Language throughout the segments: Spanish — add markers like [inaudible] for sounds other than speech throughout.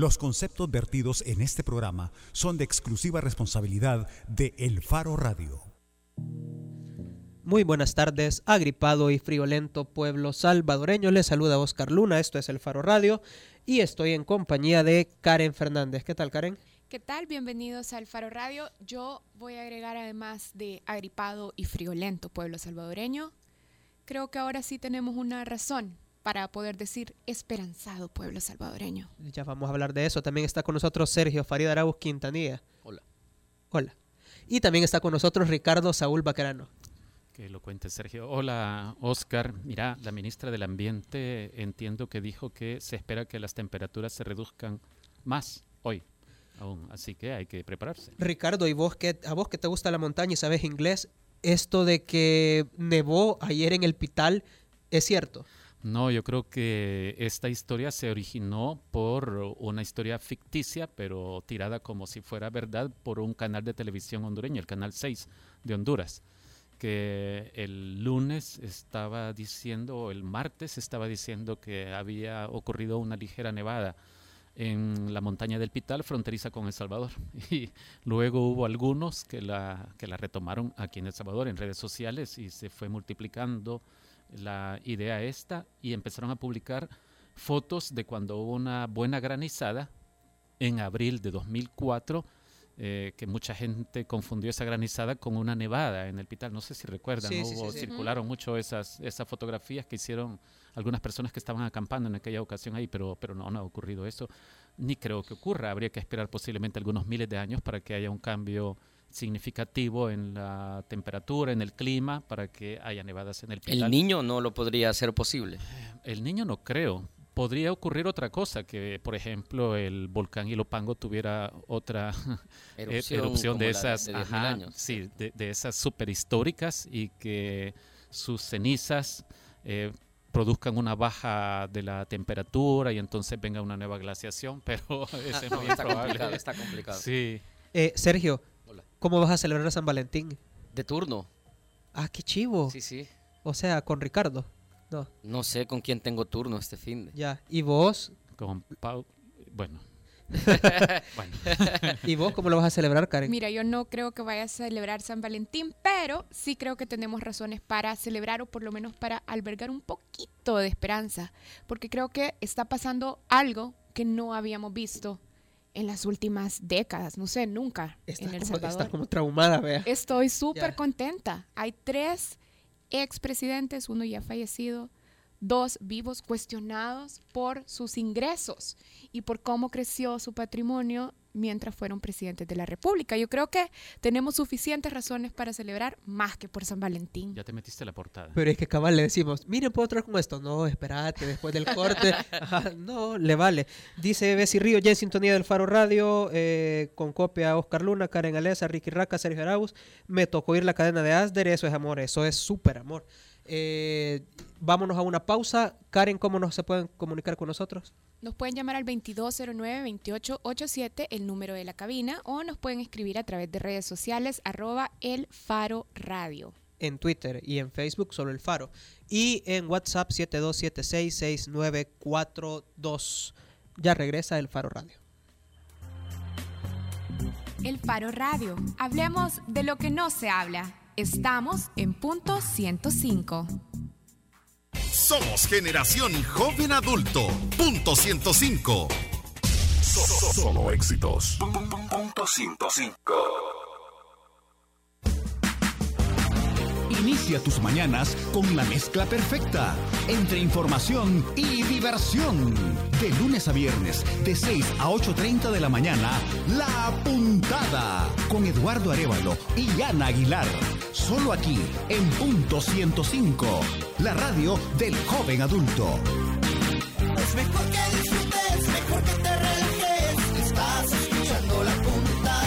Los conceptos vertidos en este programa son de exclusiva responsabilidad de El Faro Radio. Muy buenas tardes, agripado y friolento pueblo salvadoreño. Les saluda Oscar Luna, esto es El Faro Radio y estoy en compañía de Karen Fernández. ¿Qué tal, Karen? ¿Qué tal? Bienvenidos al Faro Radio. Yo voy a agregar además de agripado y friolento pueblo salvadoreño. Creo que ahora sí tenemos una razón para poder decir esperanzado pueblo salvadoreño. Ya vamos a hablar de eso. También está con nosotros Sergio Farid Arauz Quintanilla. Hola. Hola. Y también está con nosotros Ricardo Saúl Bacarano. Que lo cuente Sergio. Hola, Oscar. Mira, la ministra del Ambiente entiendo que dijo que se espera que las temperaturas se reduzcan más hoy. Aún, así que hay que prepararse. Ricardo, ¿y vos que a vos que te gusta la montaña y sabes inglés, esto de que nevó ayer en el Pital es cierto? No, yo creo que esta historia se originó por una historia ficticia, pero tirada como si fuera verdad por un canal de televisión hondureño, el Canal 6 de Honduras, que el lunes estaba diciendo, o el martes estaba diciendo que había ocurrido una ligera nevada en la montaña del Pital, fronteriza con El Salvador. [laughs] Y luego hubo algunos que la, que la retomaron aquí en El Salvador en redes sociales y se fue multiplicando la idea esta y empezaron a publicar fotos de cuando hubo una buena granizada en abril de 2004, eh, que mucha gente confundió esa granizada con una nevada en el Pital. No sé si recuerdan, Sí, sí. circularon mucho esas, esas fotografías que hicieron algunas personas que estaban acampando en aquella ocasión ahí, pero, pero no, no ha ocurrido eso, ni creo que ocurra. Habría que esperar posiblemente algunos miles de años para que haya un cambio significativo en la temperatura, en el clima, para que haya nevadas en el Pital. El niño no lo podría hacer posible. El niño no creo. Podría ocurrir otra cosa, que por ejemplo el volcán Ilopango tuviera otra [laughs] eh, Erupción erupción, de esas, de 10.000 ajá, años. sí, de, de esas superhistóricas y que sus cenizas eh, produzcan una baja de la temperatura y entonces venga una nueva glaciación, [laughs] pero [laughs] eso es No, muy está improbable. complicado, está complicado. Sí, Eh, Sergio. ¿Cómo vas a celebrar San Valentín? De turno. Ah, qué chivo. Sí, sí. O sea, con Ricardo. No, No sé con quién tengo turno este fin de. ya. ¿Y vos? con Pau, bueno. [laughs] bueno. ¿Y vos cómo lo vas a celebrar, Karen? Mira, yo no creo que vaya a celebrar San Valentín, pero sí creo que tenemos razones para celebrar o por lo menos para albergar un poquito de esperanza, porque creo que está pasando algo que no habíamos visto en las últimas décadas, no sé, nunca en El como, Salvador. estás como traumada, vea. Estoy súper contenta. Hay tres expresidentes, uno ya fallecido, dos vivos cuestionados por sus ingresos y por cómo creció su patrimonio mientras fueron presidentes de la República. Yo creo que tenemos suficientes razones para celebrar más que por San Valentín. Ya te metiste la portada. Pero es que cabal le decimos, miren, puedo traer con esto. No, espérate, después del corte. [laughs] Ajá, no, le vale. Dice Bessie Río, ya en sintonía del Faro Radio, eh, con copia a Oscar Luna, Karen Alesa, Ricky Raca, Sergio Arauz. Me tocó ir la cadena de Asder, eso es amor, eso es súper amor. Eh, vámonos a una pausa. Karen, ¿cómo nos se pueden comunicar con nosotros? Nos pueden llamar al 2209-2887, el número de la cabina, o nos pueden escribir a través de redes sociales, arroba el faro radio. en Twitter y en Facebook solo el Faro. Y en WhatsApp 72766942. Ya regresa el Faro Radio. El Faro Radio. Hablemos de lo que no se habla. Estamos en punto 105. Somos generación joven adulto. Punto 105. Solo éxitos. Punto 105. Inicia tus mañanas con la mezcla perfecta entre información y diversión. De lunes a viernes, de 6 a 8.30 de la mañana, La Puntada con Eduardo Arevalo y Ana Aguilar. Solo aquí en punto 105, la radio del joven adulto. Es mejor que disfrutes, mejor que te relajes. Estás escuchando la punta.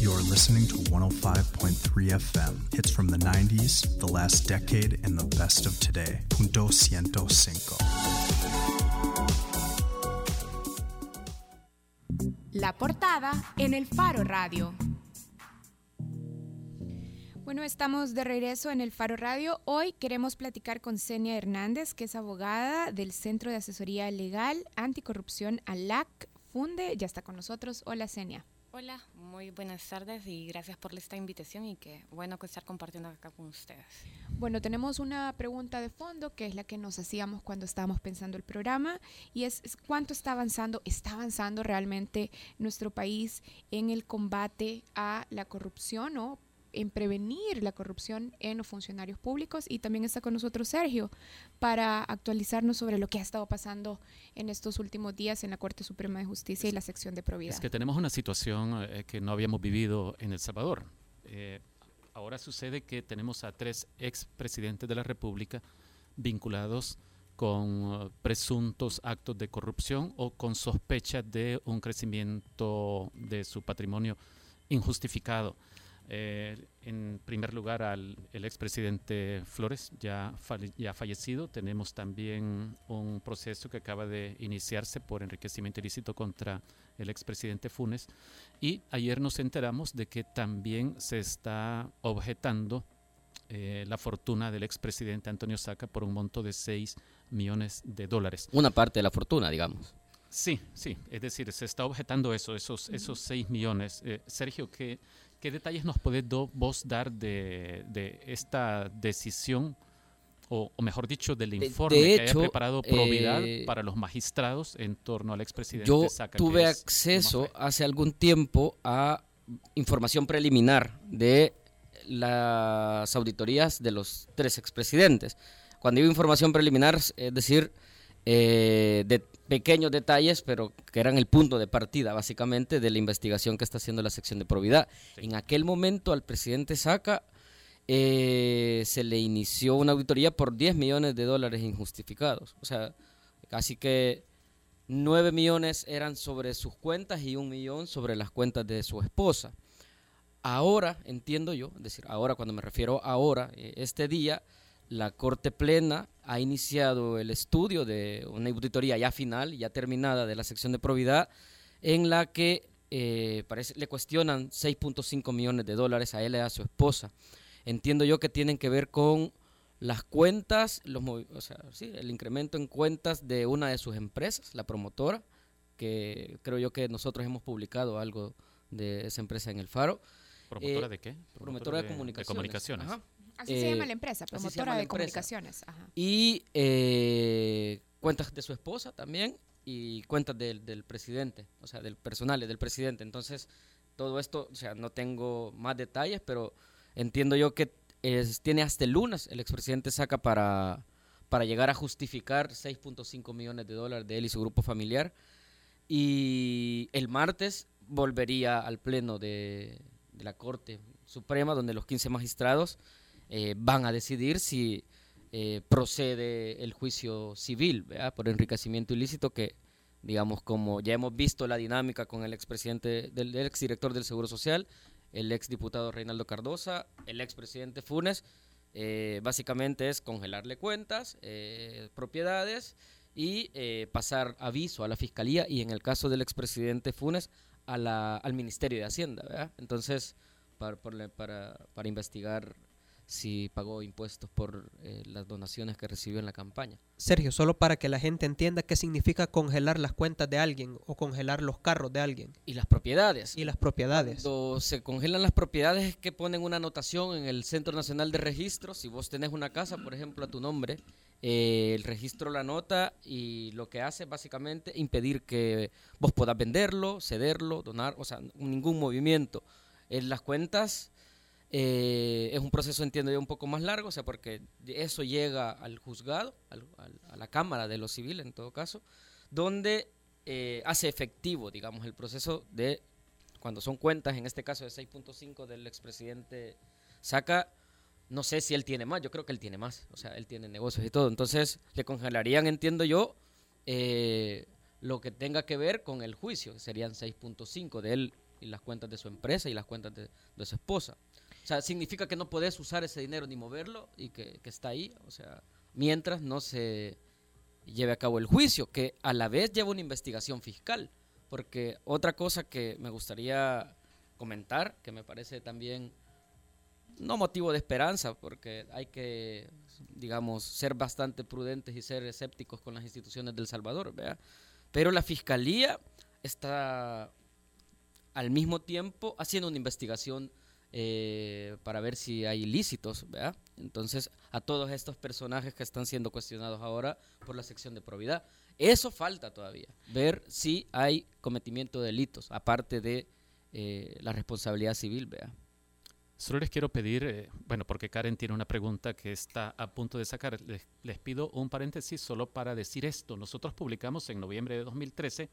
You're listening to 105.3 FM. Hits from the 90s, the last decade, and the best of today. Punto 105. La portada en el Faro Radio. Bueno, estamos de regreso en el Faro Radio. Hoy queremos platicar con Senia Hernández, que es abogada del Centro de Asesoría Legal Anticorrupción ALAC Funde. Ya está con nosotros. Hola, Senia. Hola, muy buenas tardes y gracias por esta invitación y qué bueno estar compartiendo acá con ustedes. Bueno, tenemos una pregunta de fondo que es la que nos hacíamos cuando estábamos pensando el programa y es cuánto está avanzando, está avanzando realmente nuestro país en el combate a la corrupción o en prevenir la corrupción en los funcionarios públicos y también está con nosotros Sergio para actualizarnos sobre lo que ha estado pasando en estos últimos días en la Corte Suprema de Justicia y la sección de probidad. Es que tenemos una situación eh, que no habíamos vivido en El Salvador. Eh, ahora sucede que tenemos a tres expresidentes de la República vinculados con uh, presuntos actos de corrupción o con sospecha de un crecimiento de su patrimonio injustificado. Eh, en primer lugar al el expresidente Flores, ya, ya fallecido. Tenemos también un proceso que acaba de iniciarse por enriquecimiento ilícito contra el expresidente Funes. Y ayer nos enteramos de que también se está objetando eh, la fortuna del expresidente Antonio Saca por un monto de 6 millones de dólares. Una parte de la fortuna, digamos. Sí, sí, es decir, se está objetando eso, esos, esos 6 millones. Eh, Sergio, ¿qué, ¿qué detalles nos podés vos dar de, de esta decisión, o, o, mejor dicho, del informe de que hecho, haya preparado Probidad eh, para los magistrados en torno al expresidente Yo Saca? tuve acceso hace algún tiempo a información preliminar de las auditorías de los tres expresidentes. Cuando digo información preliminar, es decir, eh, de pequeños detalles, pero que eran el punto de partida, básicamente, de la investigación que está haciendo la sección de probidad. Sí. En aquel momento, al presidente Saca eh, se le inició una auditoría por 10 millones de dólares injustificados. O sea, casi que 9 millones eran sobre sus cuentas y un millón sobre las cuentas de su esposa. Ahora, entiendo yo, es decir, ahora cuando me refiero a ahora, eh, este día, la Corte Plena ha iniciado el estudio de una auditoría ya final, ya terminada de la sección de probidad, en la que eh, parece, le cuestionan 6.5 millones de dólares a él y a su esposa. Entiendo yo que tienen que ver con las cuentas, los, movi- o sea, sí, el incremento en cuentas de una de sus empresas, la promotora, que creo yo que nosotros hemos publicado algo de esa empresa en el Faro. ¿Promotora eh, de qué? Promotora de, de comunicaciones. comunicaciones. Ajá. Así se Eh, llama la empresa, promotora de empresa. comunicaciones. Ajá. Y eh, cuentas de su esposa también y cuentas del, del presidente, o sea, del personal del presidente. Entonces, todo esto, o sea, no tengo más detalles, pero entiendo yo que es- tiene hasta el lunes el expresidente saca para, para llegar a justificar 6.5 millones de dólares de él y su grupo familiar. Y el martes volvería al pleno de, de la Corte Suprema, donde los 15 magistrados eh, van a decidir si eh, procede el juicio civil por enriquecimiento ilícito que digamos como ya hemos visto la dinámica con el expresidente del, del exdirector del Seguro Social el exdiputado Reinaldo Cardosa el expresidente Funes eh, básicamente es congelarle cuentas propiedades y pasar aviso a la fiscalía y en el caso del expresidente Funes a la, al Ministerio de Hacienda entonces para, para, para investigar si pagó impuestos por eh, las donaciones que recibió en la campaña. Sergio, solo para que la gente entienda qué significa congelar las cuentas de alguien o congelar los carros de alguien Y las propiedades. y las propiedades. Cuando se congelan las propiedades es que ponen una anotación en el Centro Nacional de Registro. Si vos tenés una casa, por ejemplo, a tu nombre, eh, el registro la nota y lo que hace es básicamente impedir que vos puedas venderlo, cederlo, donar, o sea, ningún movimiento. En las cuentas eh, es un proceso, entiendo yo, un poco más largo, o sea, porque eso llega al juzgado, al- a la Cámara de lo Civil en todo caso, donde eh, hace efectivo, digamos, el proceso de cuando son cuentas, en este caso de 6.5 del expresidente Saca, no sé si él tiene más, yo creo que él tiene más, o sea, él tiene negocios y todo, entonces le congelarían, entiendo yo, eh, lo que tenga que ver con el juicio, que serían 6.5 de él y las cuentas de su empresa y las cuentas de su esposa. O sea, significa que no podés usar ese dinero ni moverlo y que, que está ahí, o sea, mientras no se lleve a cabo el juicio, que a la vez lleva una investigación fiscal. Porque otra cosa que me gustaría comentar, que me parece también no motivo de esperanza, porque hay que, digamos, ser bastante prudentes y ser escépticos con las instituciones del Salvador, ¿vea? Pero la fiscalía está al mismo tiempo haciendo una investigación eh, para ver si hay ilícitos, ¿verdad? Entonces, a todos estos personajes que están siendo cuestionados ahora por la sección de probidad. Eso falta todavía, ver si hay cometimiento de delitos, aparte de eh, la responsabilidad civil, ¿verdad? Solo les quiero pedir, eh, bueno, porque Karen tiene una pregunta que está a punto de sacar, les, pido un paréntesis solo para decir esto. Nosotros publicamos en noviembre de 2013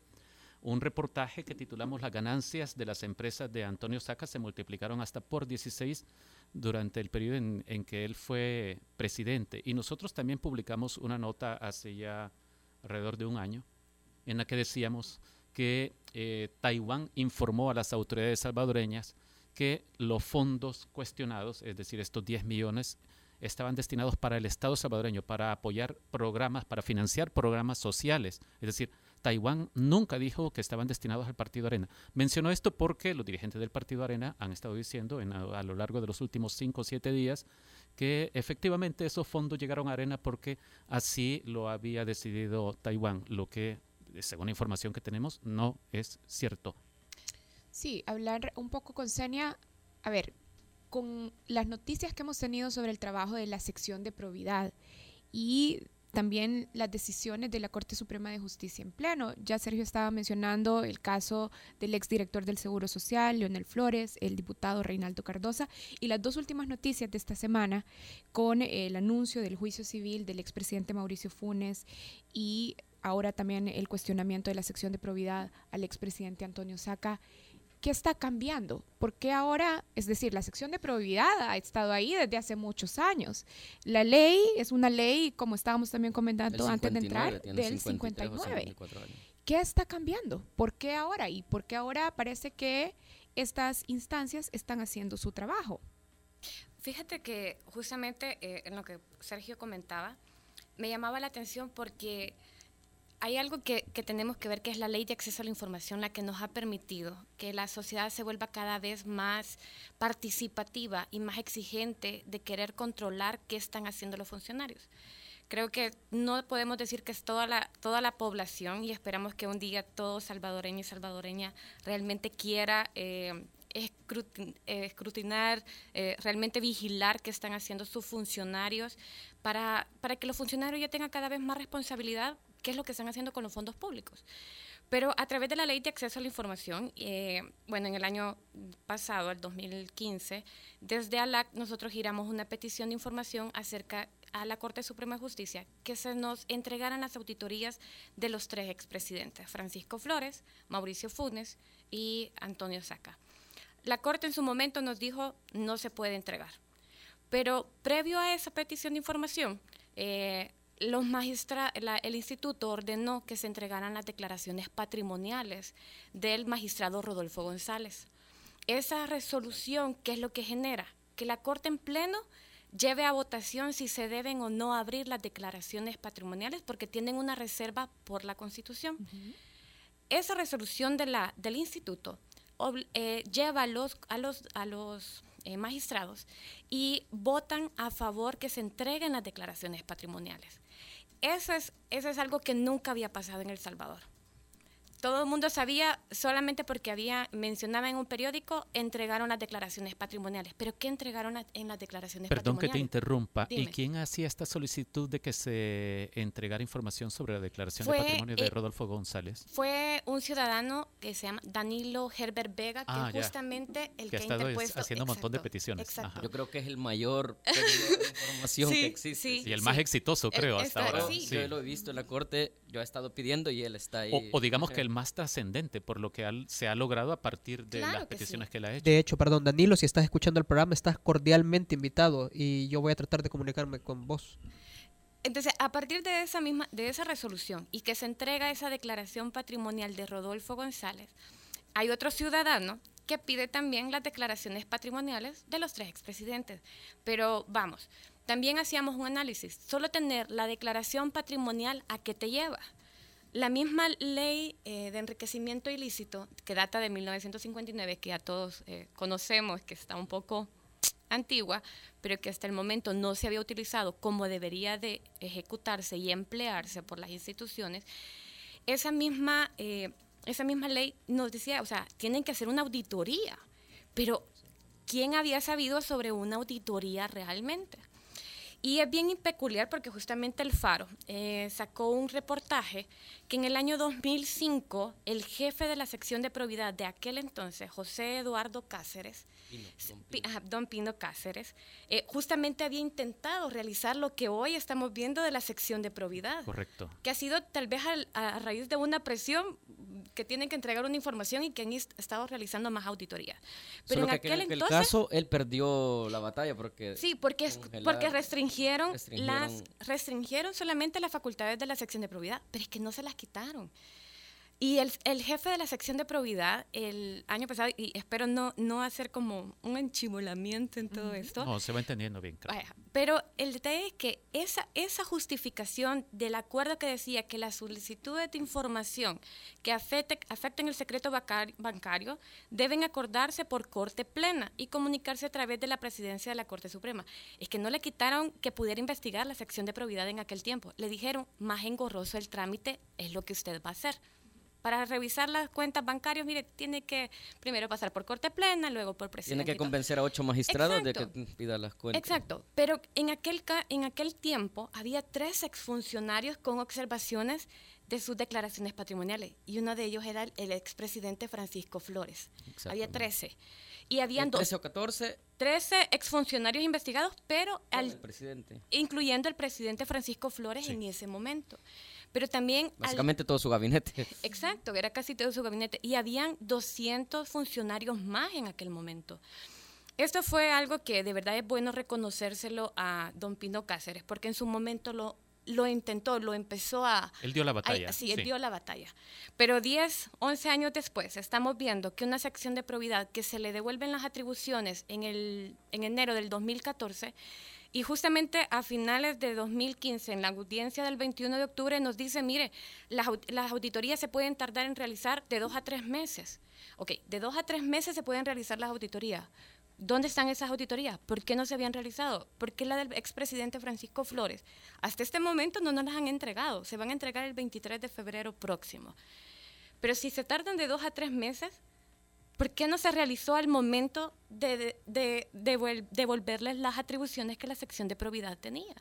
un reportaje que titulamos Las ganancias de las empresas de Antonio Saca se multiplicaron hasta por 16 durante el periodo en, en, que él fue presidente. Y nosotros también publicamos una nota hace ya alrededor de un año en la que decíamos que eh, Taiwán informó a las autoridades salvadoreñas que los fondos cuestionados, es decir, estos 10 millones, estaban destinados para el Estado salvadoreño, para apoyar programas, para financiar programas sociales. Es decir, Taiwán nunca dijo que estaban destinados al Partido Arena. Mencionó esto porque los dirigentes del Partido Arena han estado diciendo en, a, a, lo largo de los últimos cinco o siete días que efectivamente esos fondos llegaron a Arena porque así lo había decidido Taiwán, lo que, según la información que tenemos, no es cierto. Sí, hablar un poco con Senia, a ver, con las noticias que hemos tenido sobre el trabajo de la sección de probidad y también las decisiones de la Corte Suprema de Justicia en pleno. Ya Sergio estaba mencionando el caso del exdirector del Seguro Social, Leonel Flores, el diputado Reinaldo Cardosa, y las dos últimas noticias de esta semana con el anuncio del juicio civil del expresidente Mauricio Funes y ahora también el cuestionamiento de la sección de probidad al expresidente Antonio Saca. ¿Qué está cambiando? ¿Por qué ahora, es decir, la sección de probidad ha estado ahí desde hace muchos años? La ley es una ley, como estábamos también comentando antes de entrar, del 59. ¿Qué está cambiando? ¿Por qué ahora? ¿Y por qué ahora parece que estas instancias están haciendo su trabajo? Fíjate que justamente eh, en lo que Sergio comentaba, me llamaba la atención porque hay algo que, tenemos que ver, que es la ley de acceso a la información, la que nos ha permitido que la sociedad se vuelva cada vez más participativa y más exigente de querer controlar qué están haciendo los funcionarios. Creo que no podemos decir que es toda la, toda la población y esperamos que un día todo salvadoreño y salvadoreña realmente quiera eh, escrutinar, eh, realmente vigilar qué están haciendo sus funcionarios para que los funcionarios ya tengan cada vez más responsabilidad qué es lo que están haciendo con los fondos públicos. Pero a través de la ley de acceso a la información, eh, bueno, en el año pasado, el 2015, desde ALAC nosotros giramos una petición de información acerca a la Corte Suprema de Justicia que se nos entregaran las auditorías de los tres expresidentes, Francisco Flores, Mauricio Funes y Antonio Saca. La Corte en su momento nos dijo no se puede entregar. Pero previo a esa petición de información, eh, los magistra la, el instituto ordenó que se entregaran las declaraciones patrimoniales del magistrado Rodolfo González. Esa resolución, ¿qué es lo que genera? Que la Corte en pleno lleve a votación si se deben o no abrir las declaraciones patrimoniales porque tienen una reserva por la Constitución. Uh -huh. Esa resolución de la, del instituto eh, lleva a los, a los, a los eh, magistrados y votan a favor que se entreguen las declaraciones patrimoniales. Eso es, eso es algo que nunca había pasado en El Salvador. Todo el mundo sabía solamente porque había mencionaba en un periódico entregaron las declaraciones patrimoniales. Pero ¿qué entregaron en las declaraciones Perdón patrimoniales? que te interrumpa. Dime. ¿Y quién hacía esta solicitud de que se entregara información sobre la declaración Fue, de patrimonio de eh, Rodolfo González? Fue un ciudadano que se llama Danilo Herbert Vega, que ah, justamente el que, que ha estado interpuesto, haciendo un montón de peticiones. Yo creo que es el mayor [laughs] de información sí, que existe. Sí, y el más exitoso, creo, el, hasta ahora. Sí. Yo lo he visto en la corte, yo he estado pidiendo y él está ahí. O, o digamos que el más trascendente por lo que al, se ha logrado a partir de Claro las que peticiones sí. que él ha hecho. De hecho, perdón, Danilo, si estás escuchando el programa, estás cordialmente invitado y yo voy a tratar de comunicarme con vos. Entonces, a partir de esa misma, de esa resolución y que se entrega esa declaración patrimonial de Rodolfo González, hay otro ciudadano que pide también las declaraciones patrimoniales de los tres expresidentes. Pero vamos, también hacíamos un análisis. Solo tener la declaración patrimonial a qué te lleva. La misma ley eh, de enriquecimiento ilícito, que data de 1959, que ya todos eh, conocemos, que está un poco antigua, pero que hasta el momento no se había utilizado como debería de ejecutarse y emplearse por las instituciones, esa misma, eh, esa misma ley nos decía, o sea, tienen que hacer una auditoría, pero ¿quién había sabido sobre una auditoría realmente? Y es bien peculiar porque justamente el Faro eh, sacó un reportaje que en el año 2005 el jefe de la sección de probidad de aquel entonces, José Eduardo Cáceres, Pino, don Pi- Pino. ajá, don Pino Cáceres, eh, justamente había intentado realizar lo que hoy estamos viendo de la sección de probidad Correcto. que ha sido tal vez al- a, a raíz de una presión que tienen que entregar una información y que han est- estado realizando más auditorías. Pero Solo en que aquel aquel entonces... caso él perdió la batalla porque Sí, porque, porque restringieron, restringieron- las restringieron solamente las facultades de la sección de probidad, pero es que no se las quitaron. Y el, el jefe de la sección de probidad el año pasado, y espero no, no hacer como un enchimolamiento en todo esto, No, se va entendiendo bien. Vaya, pero el detalle es que esa, esa justificación del acuerdo que decía que las solicitudes de información que afecte- afecten el secreto bacar- bancario deben acordarse por corte plena y comunicarse a través de la presidencia de la Corte Suprema. Es que no le quitaron que pudiera investigar la sección de probidad en aquel tiempo. Le dijeron, más engorroso el trámite es lo que usted va a hacer. Para revisar las cuentas bancarias, mire, tiene que primero pasar por corte plena, luego por presidente. tiene que convencer a ocho magistrados de que pida las cuentas. Exacto, pero en aquel, ca- en aquel tiempo había tres exfuncionarios con observaciones de sus declaraciones patrimoniales y uno de ellos era el, el expresidente Francisco Flores. Había Exactamente. 13. Y habían El dos, 13 o 14 13 exfuncionarios investigados, pero al- el presidente. incluyendo el presidente Francisco Flores en ese momento. Pero también... al- Básicamente todo su gabinete. [laughs] Exacto, era casi todo su gabinete. Y habían 200 funcionarios más en aquel momento. Esto fue algo que de verdad es bueno reconocérselo a don Pino Cáceres, porque en su momento lo, lo intentó, lo empezó a... Él dio la a- batalla. sí, él dio la batalla. Pero 10, 11 años después, estamos viendo que una sección de probidad que se le devuelven las atribuciones en, el, en enero del 2014 y justamente a finales de 2015, en la audiencia del 21 de octubre, nos dice, mire, las, au- las auditorías se pueden tardar en realizar de dos a tres meses. Ok, de dos a tres meses se pueden realizar las auditorías. ¿Dónde están esas auditorías? ¿Por qué no se habían realizado? ¿Por qué la del expresidente Francisco Flores? Hasta este momento no nos las han entregado. Se van a entregar el 23 de febrero próximo. Pero si se tardan de dos a tres meses, ¿por qué no se realizó al momento de, de, devolverles las atribuciones que la sección de probidad tenía?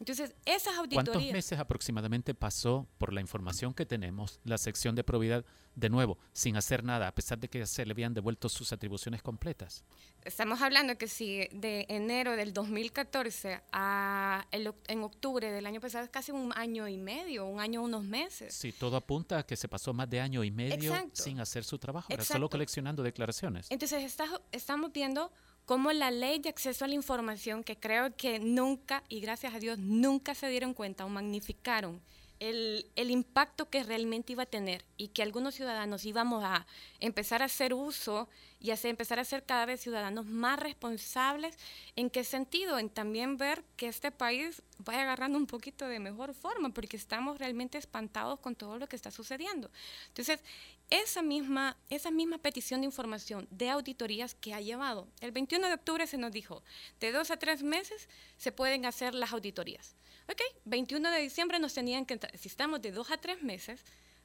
Entonces, esas ¿Cuántos auditorías... meses aproximadamente pasó, por la información que tenemos, la sección de probidad de nuevo, sin hacer nada, a pesar de que se le habían devuelto sus atribuciones completas? Estamos hablando que si de enero del 2014 a el en octubre del año pasado es casi un año y medio, un año unos meses. Sí, todo apunta a que se pasó más de año y medio Exacto. sin hacer su trabajo, era solo coleccionando declaraciones. Entonces está- estamos viendo cómo la ley de acceso a la información, que creo que nunca, y gracias a Dios, nunca se dieron cuenta o magnificaron el, el impacto que realmente iba a tener y que algunos ciudadanos íbamos a empezar a hacer uso y a ser- empezar a ser cada vez ciudadanos más responsables. ¿En qué sentido? En también ver que este país vaya agarrando un poquito de mejor forma, porque estamos realmente espantados con todo lo que está sucediendo. Entonces, esa misma, esa misma petición de información de auditorías que ha llevado, el 21 de octubre se nos dijo, de dos a tres meses se pueden hacer las auditorías. Ok, 21 de diciembre nos tenían que, si estamos de dos a tres meses,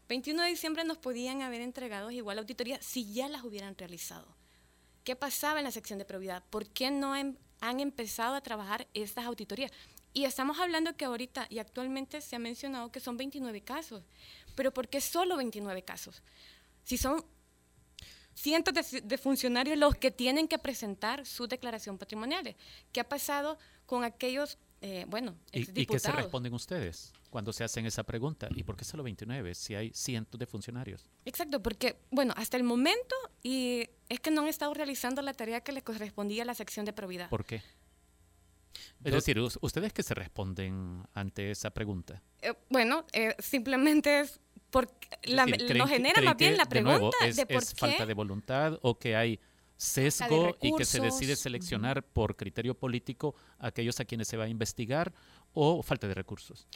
21 de diciembre nos podían haber entregado igual auditorías si ya las hubieran realizado. ¿Qué pasaba en la sección de probidad? ¿Por qué no em- han empezado a trabajar estas auditorías? Y estamos hablando que ahorita y actualmente se ha mencionado que son 29 casos. Pero ¿por qué solo 29 casos? Si son cientos de, ci- de funcionarios los que tienen que presentar su declaración patrimoniales. ¿Qué ha pasado con aquellos, eh, bueno, ¿Y, y qué se responden ustedes cuando se hacen esa pregunta? ¿Y por qué solo 29 si hay cientos de funcionarios? Exacto, porque, bueno, hasta el momento y es que no han estado realizando la tarea que les correspondía a la sección de probidad. ¿Por qué? Es decir, us- ¿ustedes qué se responden ante esa pregunta? Eh, bueno, eh, simplemente es porque la, Es decir, ¿creen nos que- genera más bien la de pregunta nuevo, es, de por es qué falta de voluntad o que hay sesgo y que se decide seleccionar por criterio político a aquellos a quienes se va a investigar o falta de recursos?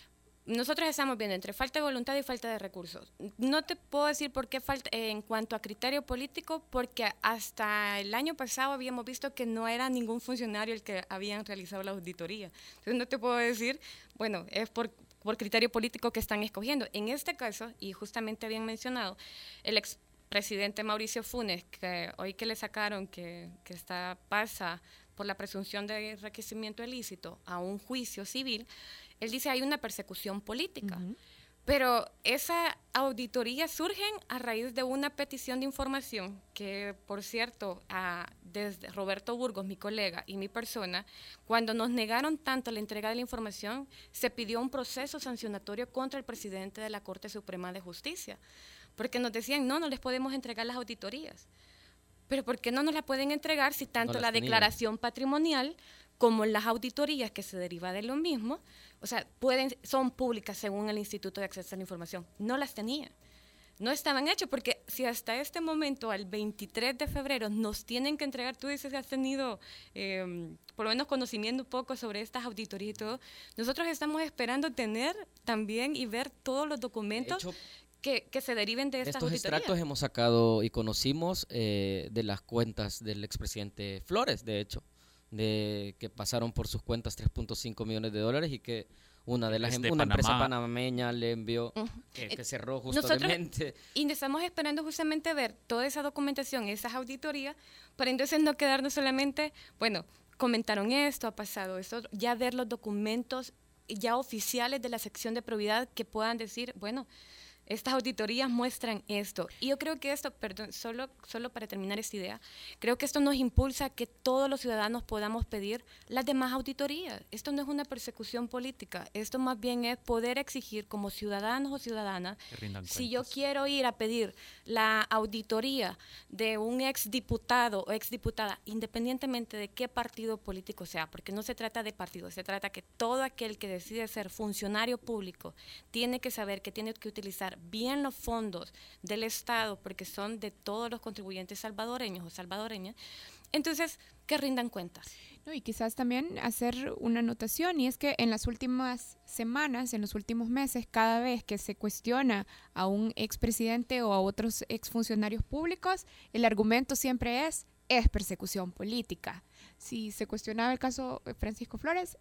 nosotros estamos viendo entre falta de voluntad y falta de recursos. No te puedo decir por qué falta eh, en cuanto a criterio político, porque hasta el año pasado habíamos visto que no era ningún funcionario el que habían realizado la auditoría. Entonces no te puedo decir, bueno, es por, por criterio político que están escogiendo. En este caso, y justamente habían mencionado, el expresidente Mauricio Funes, que hoy que le sacaron que, que está, pasa por la presunción de enriquecimiento ilícito a un juicio civil, él dice hay una persecución política. Pero esa auditoría surge a raíz de una petición de información que, por cierto, desde Roberto Burgos, mi colega, y mi persona, cuando nos negaron tanto la entrega de la información, se pidió un proceso sancionatorio contra el presidente de la Corte Suprema de Justicia, porque nos decían, no, no les podemos entregar las auditorías. Pero ¿por qué no nos la pueden entregar si tanto la declaración patrimonial como las auditorías que se deriva de lo mismo, o sea, pueden, son públicas según el Instituto de Acceso a la Información. No las tenían. No estaban hechas porque si hasta este momento, al 23 de febrero, nos tienen que entregar, tú dices que has tenido em, por lo menos conocimiento un poco sobre estas auditorías y todo, nosotros estamos esperando tener también y ver todos los documentos que, que, se deriven de estas Estos extractos hemos sacado y conocimos eh, de las cuentas del expresidente Flores, de hecho de que pasaron por sus cuentas 3.5 millones de dólares y que una de las em, una empresa panameña le envió que, cerró justamente. y estamos esperando justamente ver toda esa documentación, esas auditorías, para entonces no quedarnos solamente, bueno, comentaron esto, ha pasado eso, ya ver los documentos ya oficiales de la sección de probidad que puedan decir, bueno, estas auditorías muestran esto. Y yo creo que esto, perdón, solo, solo para terminar esta idea, creo que esto nos impulsa a que todos los ciudadanos podamos pedir las demás auditorías. Esto no es una persecución política, esto más bien es poder exigir como ciudadanos o ciudadanas, si yo quiero ir a pedir la auditoría de un exdiputado o exdiputada, independientemente de qué partido político sea, porque no se trata de partido, se trata que todo aquel que decide ser funcionario público tiene que saber que tiene que utilizar bien los fondos del Estado, porque son de todos los contribuyentes salvadoreños o salvadoreñas, entonces que rindan cuentas. y quizás también hacer una anotación, y es que en las últimas semanas, en los últimos meses, cada vez que se cuestiona a un expresidente o a otros exfuncionarios públicos, el argumento siempre es, es persecución política. Si se cuestionaba el caso Francisco Flores,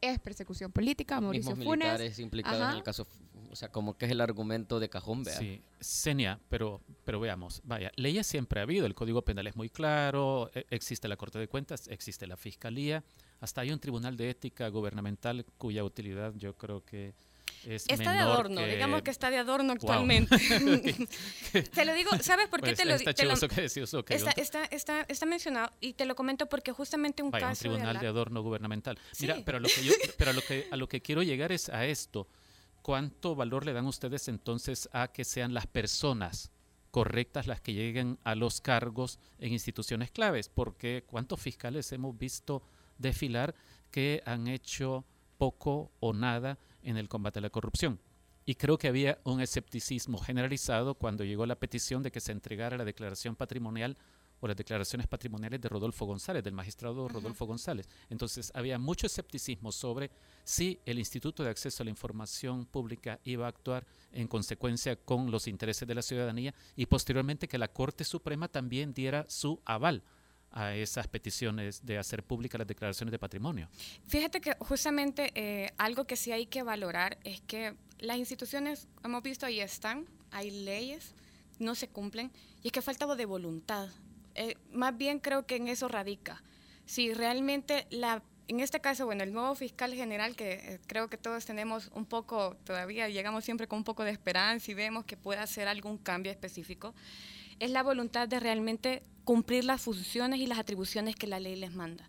es persecución política, Mauricio Funes. implicados en el caso o sea, como que es el argumento de cajón, vea. Sí, Senia, pero, pero veamos, vaya, leyes siempre ha habido, el Código Penal es muy claro, e, existe la Corte de Cuentas, existe la Fiscalía, hasta hay un Tribunal de Ética Gubernamental cuya utilidad yo creo que es está de adorno, digamos que está de adorno actualmente. [laughs] [laughs] te lo digo, ¿sabes por qué pues te lo digo? Está, está, está, está, mencionado y te lo comento porque justamente un caso. Un tribunal de, adorno gubernamental. Mira, pero, lo que yo, pero lo que, a lo que quiero llegar es a esto. ¿Cuánto valor le dan ustedes entonces a que sean las personas correctas las que lleguen a los cargos en instituciones claves? Porque ¿cuántos fiscales hemos visto desfilar que han hecho poco o nada en el combate a la corrupción? Y creo que había un escepticismo generalizado cuando llegó la petición de que se entregara la declaración patrimonial o las declaraciones patrimoniales de Rodolfo González, del magistrado Rodolfo González. Entonces había mucho escepticismo sobre si el Instituto de Acceso a la Información Pública iba a actuar en consecuencia con los intereses de la ciudadanía y posteriormente que la Corte Suprema también diera su aval a esas peticiones de hacer públicas las declaraciones de patrimonio. Fíjate que justamente eh, algo que sí hay que valorar es que las instituciones, hemos visto, ahí están, hay leyes, no se cumplen, y es que falta de voluntad eh, más bien creo que en eso radica. Si realmente la en este caso, bueno, el nuevo fiscal general, que eh, creo que todos tenemos un poco, todavía llegamos siempre con un poco de esperanza y vemos que puede hacer algún cambio específico, es la voluntad de realmente cumplir las funciones y las atribuciones que la ley les manda.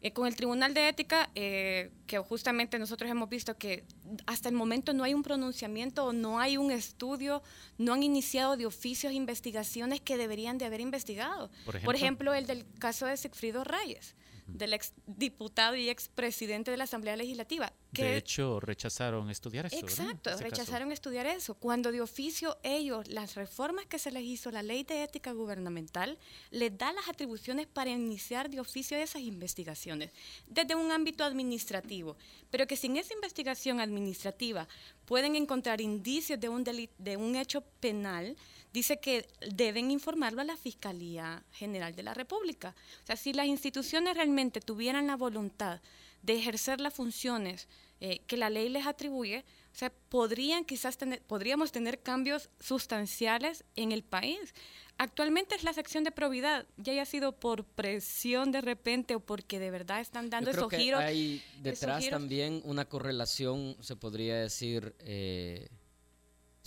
Eh, con el Tribunal de Ética, eh, que justamente nosotros hemos visto que hasta el momento no hay un pronunciamiento, no hay un estudio, no han iniciado de oficios investigaciones que deberían de haber investigado. Por ejemplo, el del caso de Sigfrido Reyes. Del ex diputado y ex presidente de la Asamblea Legislativa. Que De hecho, rechazaron estudiar eso. Exacto, caso. rechazaron estudiar eso. Cuando de oficio ellos, las reformas que se les hizo, la ley de ética gubernamental, les da las atribuciones para iniciar de oficio esas investigaciones, desde un ámbito administrativo. Pero que sin esa investigación administrativa pueden encontrar indicios de un, de un hecho penal, dice que deben informarlo a la Fiscalía General de la República. O sea, si las instituciones realmente tuvieran la voluntad de ejercer las funciones eh, que la ley les atribuye, o sea, podrían quizás tener, podríamos tener cambios sustanciales en el país. Actualmente es la sección de probidad, ya haya sido por presión de repente o porque de verdad están dando Yo creo esos que giros. hay detrás giros. también una correlación, se podría decir, eh,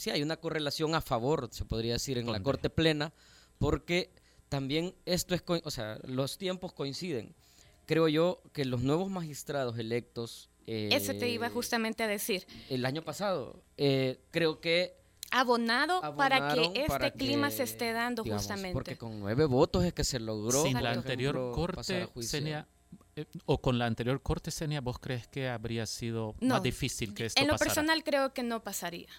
sí, hay una correlación a favor, se podría decir, en la. Corte Plena, porque también esto es, o sea, los tiempos coinciden. Creo yo que los nuevos magistrados electos... Eso te iba eh, justamente a decir. El año pasado, eh, creo que Abonado para que este para clima que, se esté dando digamos, justamente. Porque con nueve votos es que se logró. Sin la anterior corte, juicio. Senia, eh, o con la anterior corte, Senia, ¿vos crees que habría sido No. más difícil que esto en lo pasara? personal creo que no pasaría.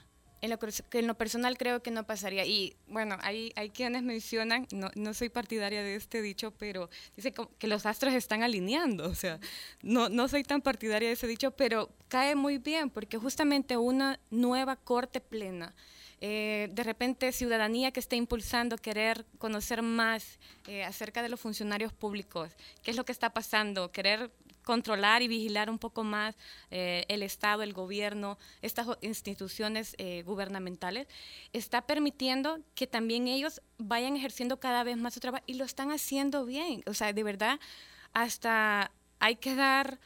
En lo, que en lo personal creo que no pasaría. Y bueno, hay, hay quienes mencionan, no, no soy partidaria de este dicho, pero dice que los astros están alineando. O sea, no, no soy tan partidaria de ese dicho, pero cae muy bien porque justamente una nueva corte plena, eh, de repente ciudadanía que esté impulsando querer conocer más eh, acerca de los funcionarios públicos, qué es lo que está pasando, querer controlar y vigilar un poco más eh, el Estado, el gobierno, estas instituciones eh, gubernamentales, está permitiendo que también ellos vayan ejerciendo cada vez más su trabajo y lo están haciendo bien. O sea, de verdad, hasta hay que dar,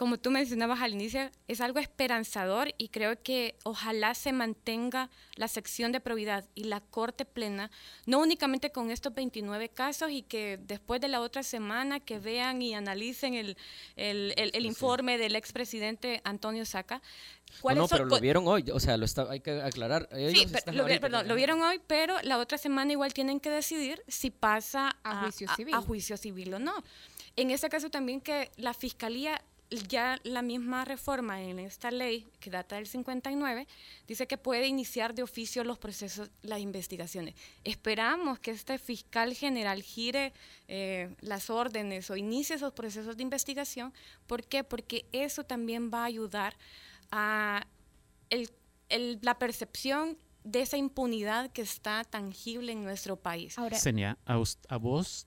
como tú mencionabas al inicio, es algo esperanzador y creo que ojalá se mantenga la sección de probidad y la corte plena, no únicamente con estos 29 casos y que después de la otra semana que vean y analicen el, el, el- el informe del expresidente Antonio Saca. No, ¿Cuáles no, son- pero lo vieron hoy, o sea, lo está, hay que aclarar. Ellos Sí, lo, ahorita, perdón, lo vieron hoy, pero la otra semana igual tienen que decidir si pasa A juicio civil. a juicio civil o no. En este caso también que la fiscalía, ya la misma reforma en esta ley que data del 59, dice que puede iniciar de oficio los procesos, las investigaciones. Esperamos que este fiscal general gire eh, las órdenes o inicie esos procesos de investigación. ¿Por qué? Porque eso también va a ayudar a el- el- la percepción de esa impunidad que está tangible en nuestro país. Ahora, Senia, a, a vos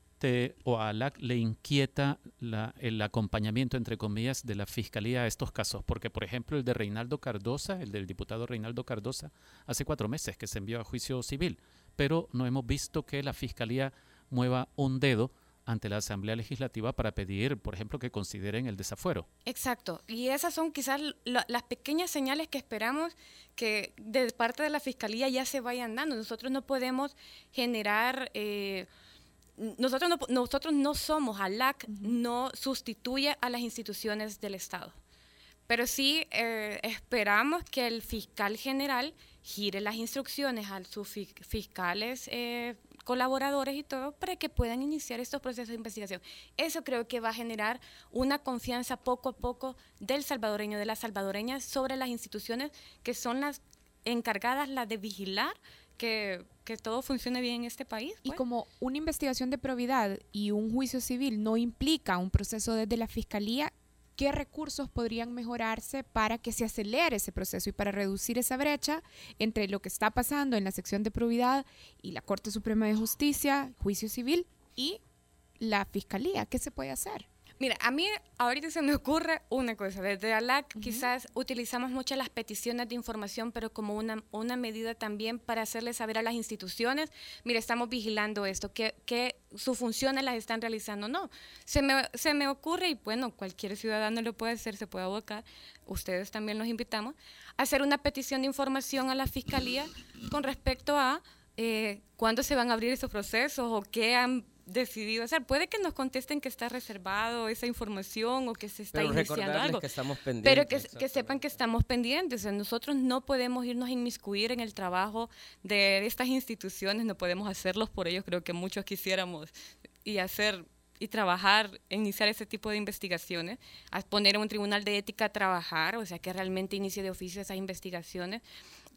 o a ALAC le inquieta la- el acompañamiento, entre comillas, de la fiscalía a estos casos, porque, por ejemplo, el de Reinaldo Cardosa, el del diputado Reinaldo Cardosa, hace cuatro meses que se envió a juicio civil, pero no hemos visto que la fiscalía mueva un dedo ante la Asamblea Legislativa para pedir, por ejemplo, que consideren el desafuero. Exacto. Y esas son quizás la- las pequeñas señales que esperamos que de parte de la Fiscalía ya se vayan dando. Nosotros no podemos generar... eh, nosotros no, nosotros no somos, ALAC no sustituye a las instituciones del Estado. Pero sí eh, esperamos que el fiscal general gire las instrucciones a sus fi- fiscales eh, colaboradores y todo para que puedan iniciar estos procesos de investigación. Eso creo que va a generar una confianza poco a poco del salvadoreño, de las salvadoreñas sobre las instituciones que son las encargadas, las de vigilar que, que todo funcione bien en este país. y pues. como una investigación de probidad y un juicio civil no implica un proceso desde la fiscalía, ¿qué recursos podrían mejorarse para que se acelere ese proceso y para reducir esa brecha entre lo que está pasando en la sección de probidad y la Corte Suprema de Justicia, juicio civil y la fiscalía? ¿Qué se puede hacer? Mira, a mí ahorita se me ocurre una cosa. Desde ALAC quizás utilizamos mucho las peticiones de información, pero como una, una medida también para hacerle saber a las instituciones, mira, estamos vigilando esto, que, que sus funciones las están realizando. No, se me, se me ocurre, y bueno, cualquier ciudadano lo puede hacer, se puede abocar, ustedes también los invitamos, a hacer una petición de información a la Fiscalía con respecto a eh, cuándo se van a abrir esos procesos o qué han decidido hacer. Puede que nos contesten que está reservado esa información o que se está Pero iniciando algo. que estamos pendientes. Pero que, sepan que estamos pendientes. O sea, nosotros no podemos irnos a inmiscuir en el trabajo de estas instituciones, no podemos hacerlos por ellos. Creo que muchos quisiéramos y hacer y trabajar, iniciar ese tipo de investigaciones, a poner a un tribunal de ética a trabajar, o sea, que realmente inicie de oficio esas investigaciones,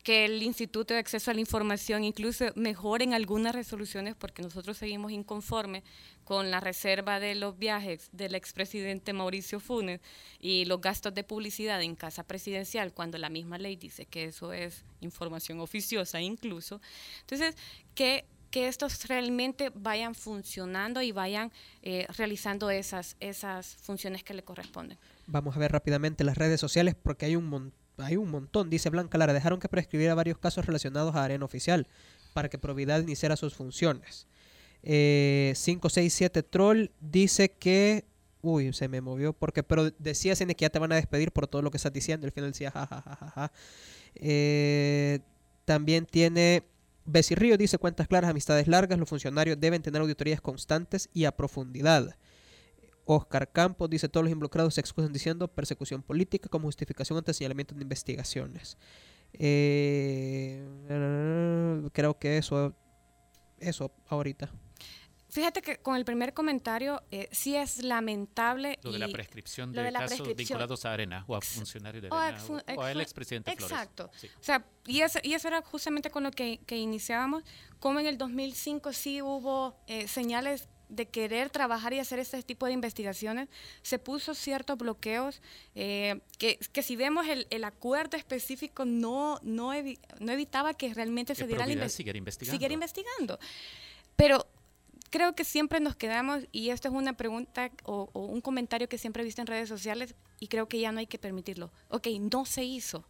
que el Instituto de Acceso a la Información incluso mejoren algunas resoluciones, porque nosotros seguimos inconformes con la reserva de los viajes del expresidente Mauricio Funes y los gastos de publicidad en casa presidencial, cuando la misma ley dice que eso es información oficiosa incluso. Entonces, que que estos realmente vayan funcionando y vayan eh, realizando esas, esas funciones que le corresponden. Vamos a ver rápidamente las redes sociales porque hay un montón hay un montón. Dice Blanca Lara, dejaron que prescribiera varios casos relacionados a Arena Oficial para que Providad iniciara sus funciones. Eh, 567 Troll dice que... Uy, se me movió porque... Pero decía Cine que ya te van a despedir por todo lo que estás diciendo. Al final decía jajajaja. Eh, también tiene... Río dice cuentas claras, amistades largas. Los funcionarios deben tener auditorías constantes y a profundidad. Oscar Campos dice todos los involucrados se excusan diciendo persecución política como justificación ante señalamiento de investigaciones. Eh, creo que eso, eso ahorita. Fíjate que con el primer comentario eh, sí es lamentable. Lo de la prescripción de, casos vinculados a Arena o a funcionarios de Arena o, al expresidente Flores. Exacto. O sea, y eso, y eso era justamente con lo que, que iniciábamos, como en el 2005 sí hubo eh, señales de querer trabajar y hacer este tipo de investigaciones, se puso ciertos bloqueos eh, que, que, si vemos el, el, acuerdo específico no, no, no evitaba que realmente se diera la investigación. investigando. investigando. Pero creo que siempre nos quedamos, y esto es una pregunta o, o, un comentario que siempre he visto en redes sociales, y creo que ya no hay que permitirlo. Ok, no se hizo.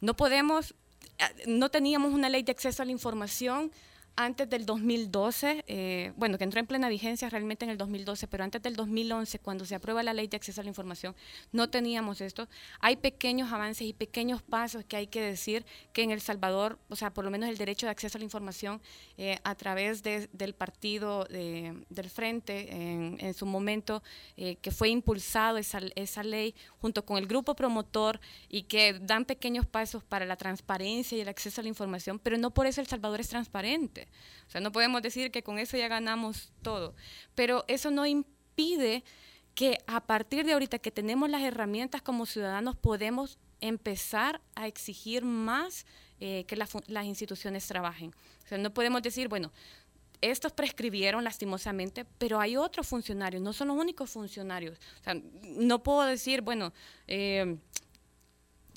No podemos, eh, no teníamos una ley de acceso a la información, antes del 2012, eh, bueno, que entró en plena vigencia realmente en el 2012, pero antes del 2011, cuando se aprueba la ley de acceso a la información, no teníamos esto. Hay pequeños avances y pequeños pasos que hay que decir que en El Salvador, o sea, por lo menos el derecho de acceso a la información eh, a través del partido del Frente, en, su momento, eh, que fue impulsado esa, esa ley junto con el grupo promotor y que dan pequeños pasos para la transparencia y el acceso a la información, pero no por eso El Salvador es transparente. O sea, no podemos decir que con eso ya ganamos todo, pero eso no impide que a partir de ahorita que tenemos las herramientas como ciudadanos podemos empezar a exigir más eh, que las instituciones trabajen. O sea, no podemos decir, bueno, estos prescribieron lastimosamente, pero hay otros funcionarios, no son los únicos funcionarios. O sea, no puedo decir, bueno, eh,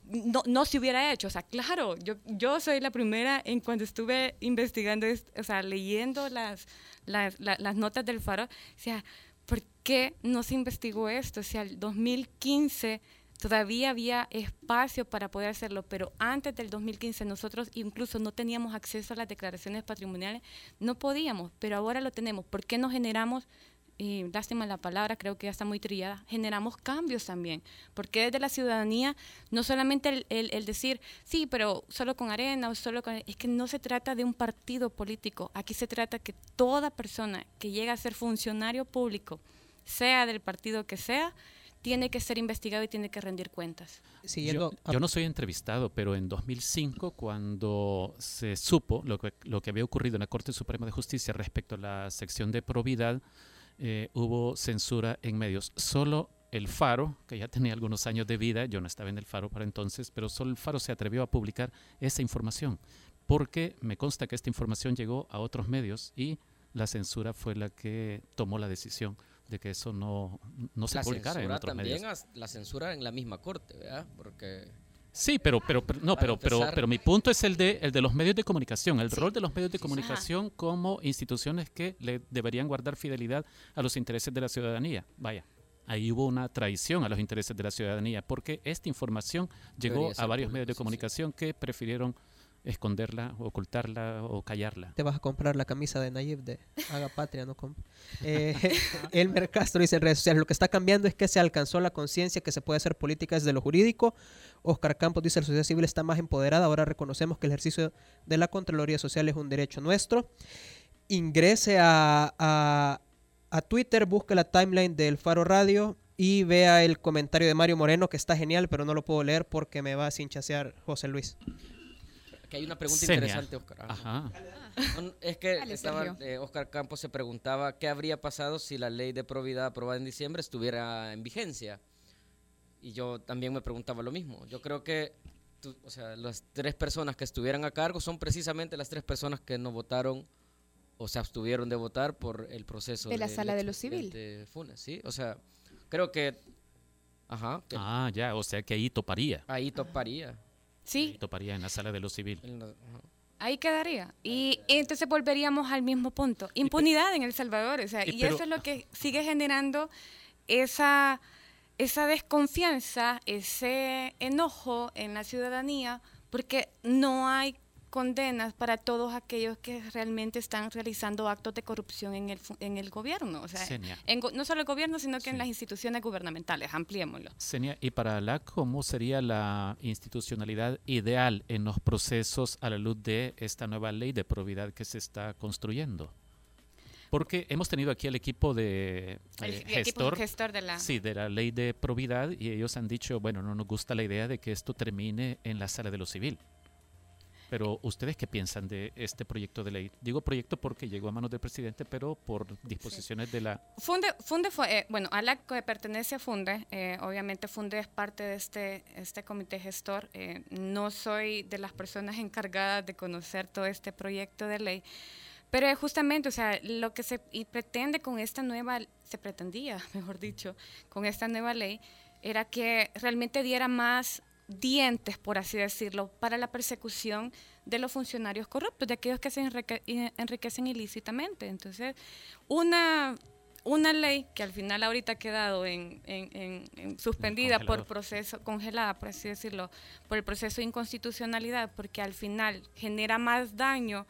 no, no se hubiera hecho. O sea, claro, yo, yo soy la primera en cuando estuve investigando, o sea, leyendo las, las, las, notas del faro, o sea, ¿por qué no se investigó esto? O sea, el 2015 todavía había espacio para poder hacerlo, pero antes del 2015 nosotros incluso no teníamos acceso a las declaraciones patrimoniales, no podíamos, pero ahora lo tenemos. ¿Por qué no generamos y lástima la palabra, creo que ya está muy trillada, generamos cambios también. Porque desde la ciudadanía, no solamente el, el, decir, sí, pero solo con arena o solo con... Es que no se trata de un partido político, aquí se trata que toda persona que llega a ser funcionario público, sea del partido que sea, tiene que ser investigado y tiene que rendir cuentas. yo, yo, no soy entrevistado, pero en 2005, cuando se supo lo que, lo que había ocurrido en la Corte Suprema de Justicia respecto a la sección de probidad, eh, hubo censura en medios. Solo el Faro, que ya tenía algunos años de vida, yo no estaba en el Faro para entonces, pero solo el Faro se atrevió a publicar esa información, porque me consta que esta información llegó a otros medios y la censura fue la que tomó la decisión de que eso no, no se publicara en otros también medios. La censura en la misma corte, ¿verdad? Porque Sí, pero, pero, no, pero, pero, pero mi punto es el de, el de los medios de comunicación, el rol de los medios de comunicación como instituciones que le deberían guardar fidelidad a los intereses de la ciudadanía. Vaya, ahí hubo una traición a los intereses de la ciudadanía, porque esta información llegó a varios medios de comunicación que prefirieron esconderla, ocultarla o callarla. Te vas a comprar la camisa de Nayib de Haga Patria, no [laughs] eh, [laughs] Elmer Castro dice en redes sociales, lo que está cambiando es que se alcanzó la conciencia que se puede hacer política desde lo jurídico. Oscar Campos dice, la sociedad civil está más empoderada, ahora reconocemos que el ejercicio de la Contraloría Social es un derecho nuestro. Ingrese a, a, a Twitter, busque la timeline del Faro Radio y vea el comentario de Mario Moreno, que está genial, pero no lo puedo leer porque me va a sinchasear José Luis hay una pregunta interesante, Oscar. Ajá. No, Es que Dale, estaba, Sergio. eh, Oscar Campos se preguntaba qué habría pasado si la ley de probidad aprobada en diciembre estuviera en vigencia. Y yo también me preguntaba lo mismo. Yo creo que tú- o sea, las tres personas que estuvieran a cargo son precisamente las tres personas que no votaron o se abstuvieron de votar por el proceso De la del sala de lo civil. expresidente Funes, ¿sí? O sea, creo que, ajá, que Ah, ya, o sea que ahí toparía. ahí toparía. Ahí Sí, toparía en la sala de lo civil. Ahí quedaría. Y entonces volveríamos al mismo punto. Impunidad en El Salvador. O sea, y y, pero- eso es lo que sigue generando esa, esa desconfianza, ese enojo en la ciudadanía, porque no hay condenas para todos aquellos que realmente están realizando actos de corrupción en el, en el gobierno. O sea, en no solo el gobierno, sino que en las instituciones gubernamentales. Ampliémoslo. Senia, y para la, ¿cómo sería la institucionalidad ideal en los procesos a la luz de esta nueva ley de probidad que se está construyendo? Porque hemos tenido aquí el equipo de El, eh, el equipo gestor, gestor de la... sí, de la ley de probidad y ellos han dicho, bueno, no nos gusta la idea de que esto termine en la sala de lo civil. Pero ustedes qué piensan de este proyecto de ley? Digo proyecto porque llegó a manos del presidente, pero por disposiciones de la Funde, Funde fue, eh, bueno, a la que pertenece a Funde, eh, obviamente Funde es parte de este, este comité gestor. eh, no soy de las personas encargadas de conocer todo este proyecto de ley, pero justamente, o sea, lo que se y pretende con esta nueva, se pretendía, [laughs] mejor dicho, con esta nueva ley, era que realmente diera más dientes, por así decirlo, para la persecución de los funcionarios corruptos, de aquellos que se enrique- enriquecen ilícitamente. Entonces, una, una ley que al final ahorita ha quedado en, en- en- en suspendida por proceso, congelada, por así decirlo, por el proceso de inconstitucionalidad, porque al final genera más daño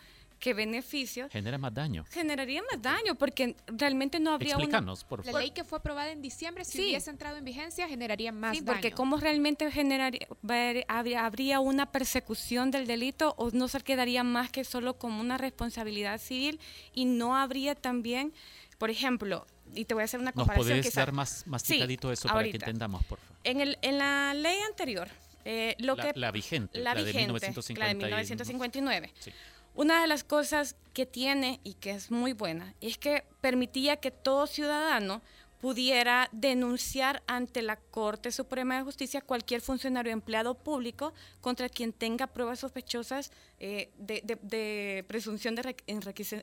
que beneficios, genera más daño. generaría más daño, porque realmente no habría una... La ley que fue aprobada en diciembre, si Sí. hubiese entrado en vigencia, generaría más Sí, porque daño. cómo realmente generaría, ver- habría, habría una persecución del delito o no se quedaría más que solo como una responsabilidad civil y no habría también, por ejemplo, y te voy a hacer una ¿Nos comparación. podés quizá- dar más masticadito eso para que entendamos, por favor? En, el, en la ley anterior, eh, lo La, que la vigente, la la, de vigente, 1950 la de y- 1959. Sí. Una de las cosas que tiene y que es muy buena es que permitía que todo ciudadano pudiera denunciar ante la Corte Suprema de Justicia cualquier funcionario empleado público contra quien tenga pruebas sospechosas eh, de, de- de presunción de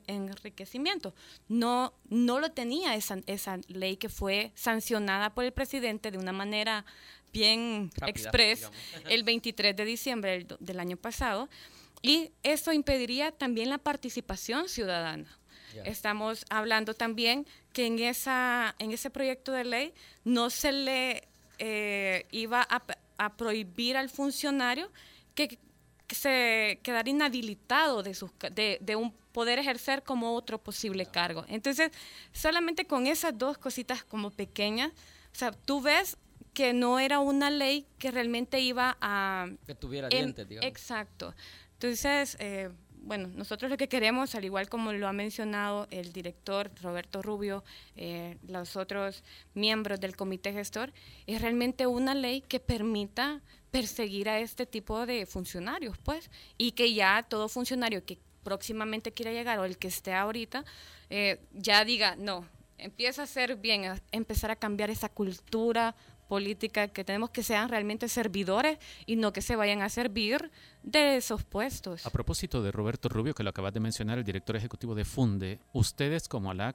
enriquecimiento. No, no lo tenía esa, esa ley que fue sancionada por el presidente de una manera bien Rápida, express digamos. el 23 de diciembre del año pasado. Y eso impediría también la participación ciudadana. Estamos hablando también que en, esa, en ese proyecto de ley no se le eh, iba a, prohibir al funcionario que, que se quedara inhabilitado de, sus, de, de un poder ejercer como otro posible cargo. Entonces, solamente con esas dos cositas como pequeñas, o sea, tú ves que no era una ley que realmente iba a Que tuviera en- dientes, digamos. Exacto. Entonces, eh, bueno, nosotros lo que queremos, al igual como lo ha mencionado el director Roberto Rubio, eh, los otros miembros del comité gestor, es realmente una ley que permita perseguir a este tipo de funcionarios, pues, y que ya todo funcionario que próximamente quiera llegar o el que esté ahorita, eh, ya diga, no, empieza a ser bien, empezar a cambiar esa cultura política, que tenemos que sean realmente servidores y no que se vayan a servir de esos puestos. A propósito de Roberto Rubio, que lo acabas de mencionar, el director ejecutivo de Funde, ustedes como ALAC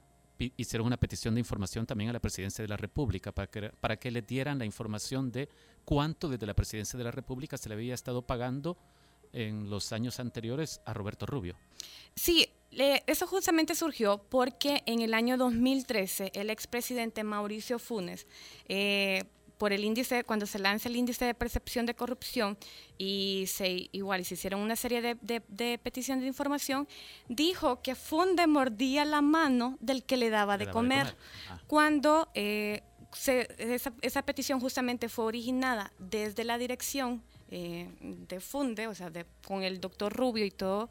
hicieron una petición de información también a la presidencia de la República para que, para que le dieran la información de cuánto desde la presidencia de la República se le había estado pagando en los años anteriores a Roberto Rubio. Sí, eso justamente surgió porque en el año 2013 el expresidente Mauricio Funes, eh, por el índice, cuando se lanza el índice de percepción de corrupción y se igual y se hicieron una serie de, de, de peticiones de información, dijo que Funde mordía la mano del que le daba Le de daba de comer. Ah. Cuando eh, se- esa, esa petición justamente fue originada desde la dirección eh, de Funde, o sea, de- con el doctor Rubio y todo,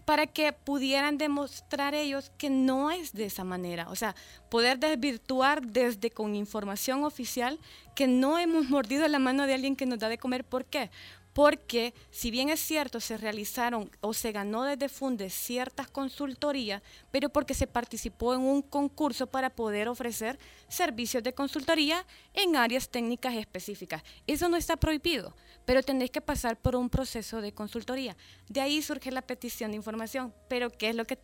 para que pudieran demostrar ellos que no es de esa manera. O sea, poder desvirtuar desde con información oficial que no hemos mordido la mano de alguien que nos da de comer. ¿Por qué? Porque si bien es cierto, se realizaron o se ganó desde Funde ciertas consultorías, pero porque se participó en un concurso para poder ofrecer servicios de consultoría en áreas técnicas específicas. Eso no está prohibido, pero tendréis que pasar por un proceso de consultoría. De ahí surge la petición de información, pero ¿qué es lo que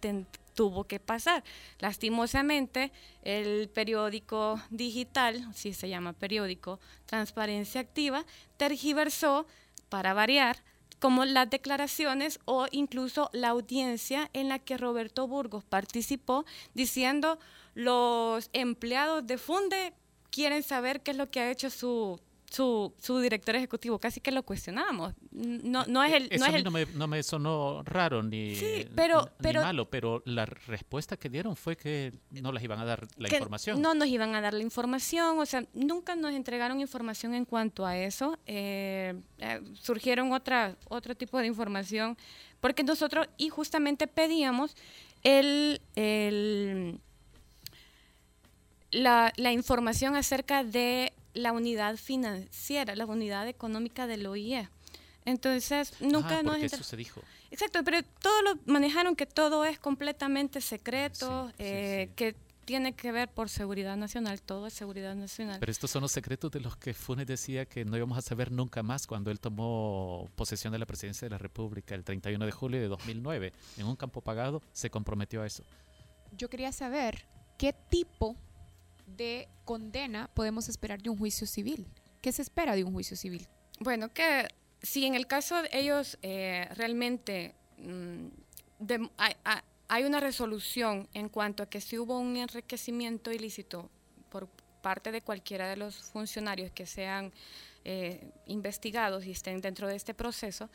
tuvo que pasar? Lastimosamente, el periódico digital, si se llama periódico, Transparencia Activa, tergiversó, para variar, como las declaraciones o incluso la audiencia en la que Roberto Burgos participó diciendo los empleados de Funde quieren saber qué es lo que ha hecho su, su, su director ejecutivo. Casi que lo cuestionamos. No, no es el... Eso no a es mí el no me, no me sonó raro ni, Sí, pero- ni pero- malo, pero la respuesta que dieron fue que no les iban a dar la información. No nos iban a dar la información, o sea, nunca nos entregaron información en cuanto a eso. Eh, eh, surgieron otra, otro tipo de información, porque nosotros, y justamente pedíamos el, el- la, la información acerca de la unidad financiera, la unidad económica del OIE. Entonces, nunca ah, nos eso se dijo. Exacto, pero todo lo manejaron que todo es completamente secreto, Sí, sí, eh, sí. que tiene que ver por seguridad nacional, todo es seguridad nacional. Pero estos son los secretos de los que Funes decía que no íbamos a saber nunca más cuando él tomó posesión de la presidencia de la República el 31 de julio de 2009. En un campo pagado se comprometió a eso. Yo quería saber qué tipo de condena podemos esperar de un juicio civil. ¿Qué se espera de un juicio civil? Bueno, que si en el caso de ellos eh, realmente mm, hay una resolución en cuanto a que si hubo un enriquecimiento ilícito por parte de cualquiera de los funcionarios que sean eh, investigados y estén dentro de este proceso,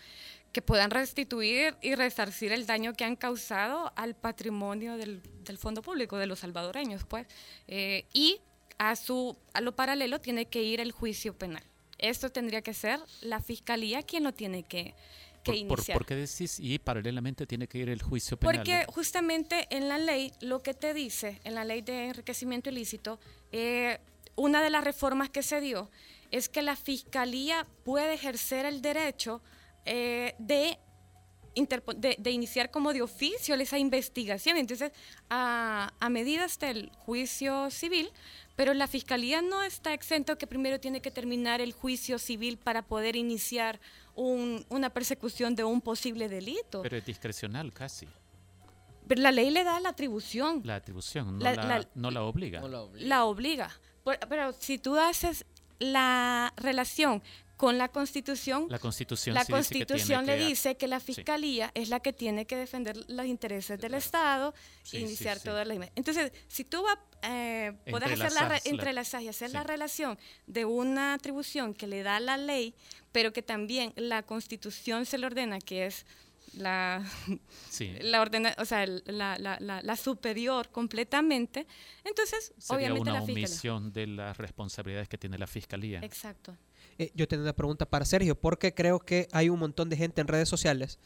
que puedan restituir y resarcir el daño que han causado al patrimonio del, del fondo público de los salvadoreños, pues. Eh, y a su a lo paralelo tiene que ir el juicio penal. Esto tendría que ser la fiscalía quien lo tiene que, que Por, por- iniciar. ¿por qué decís? Y paralelamente tiene que ir el juicio penal. Porque justamente en la ley, lo que te dice, en la ley de enriquecimiento ilícito, eh, una de las reformas que se dio es que la fiscalía puede ejercer el derecho eh, de, de, de iniciar como de oficio esa investigación. Entonces, a, a medidas del juicio civil, pero la fiscalía no está exento que primero tiene que terminar el juicio civil para poder iniciar un- una persecución de un posible delito. Pero es discrecional casi. Pero la ley le da la atribución, La atribución no La- la, la- no la obliga. No la obliga. la obliga. Por- pero si tú haces la relación con la Constitución, La Constitución la sí dice le que- dice que la Fiscalía es la que tiene que defender los intereses del Estado Sí, e sí, iniciar sí. toda la... Entonces, si tú vas, eh, podés hacer la, entrelazar y hacer la relación de una atribución que le da la ley, pero que también la Constitución se le ordena, que es la, [laughs] Sí. la ordena, o sea, la, la- la- la superior completamente, entonces Sería obviamente una la fiscalía. omisión de las responsabilidades que tiene la fiscalía. Exacto. Eh, yo tengo una pregunta para Sergio, porque creo que hay un montón de gente en redes sociales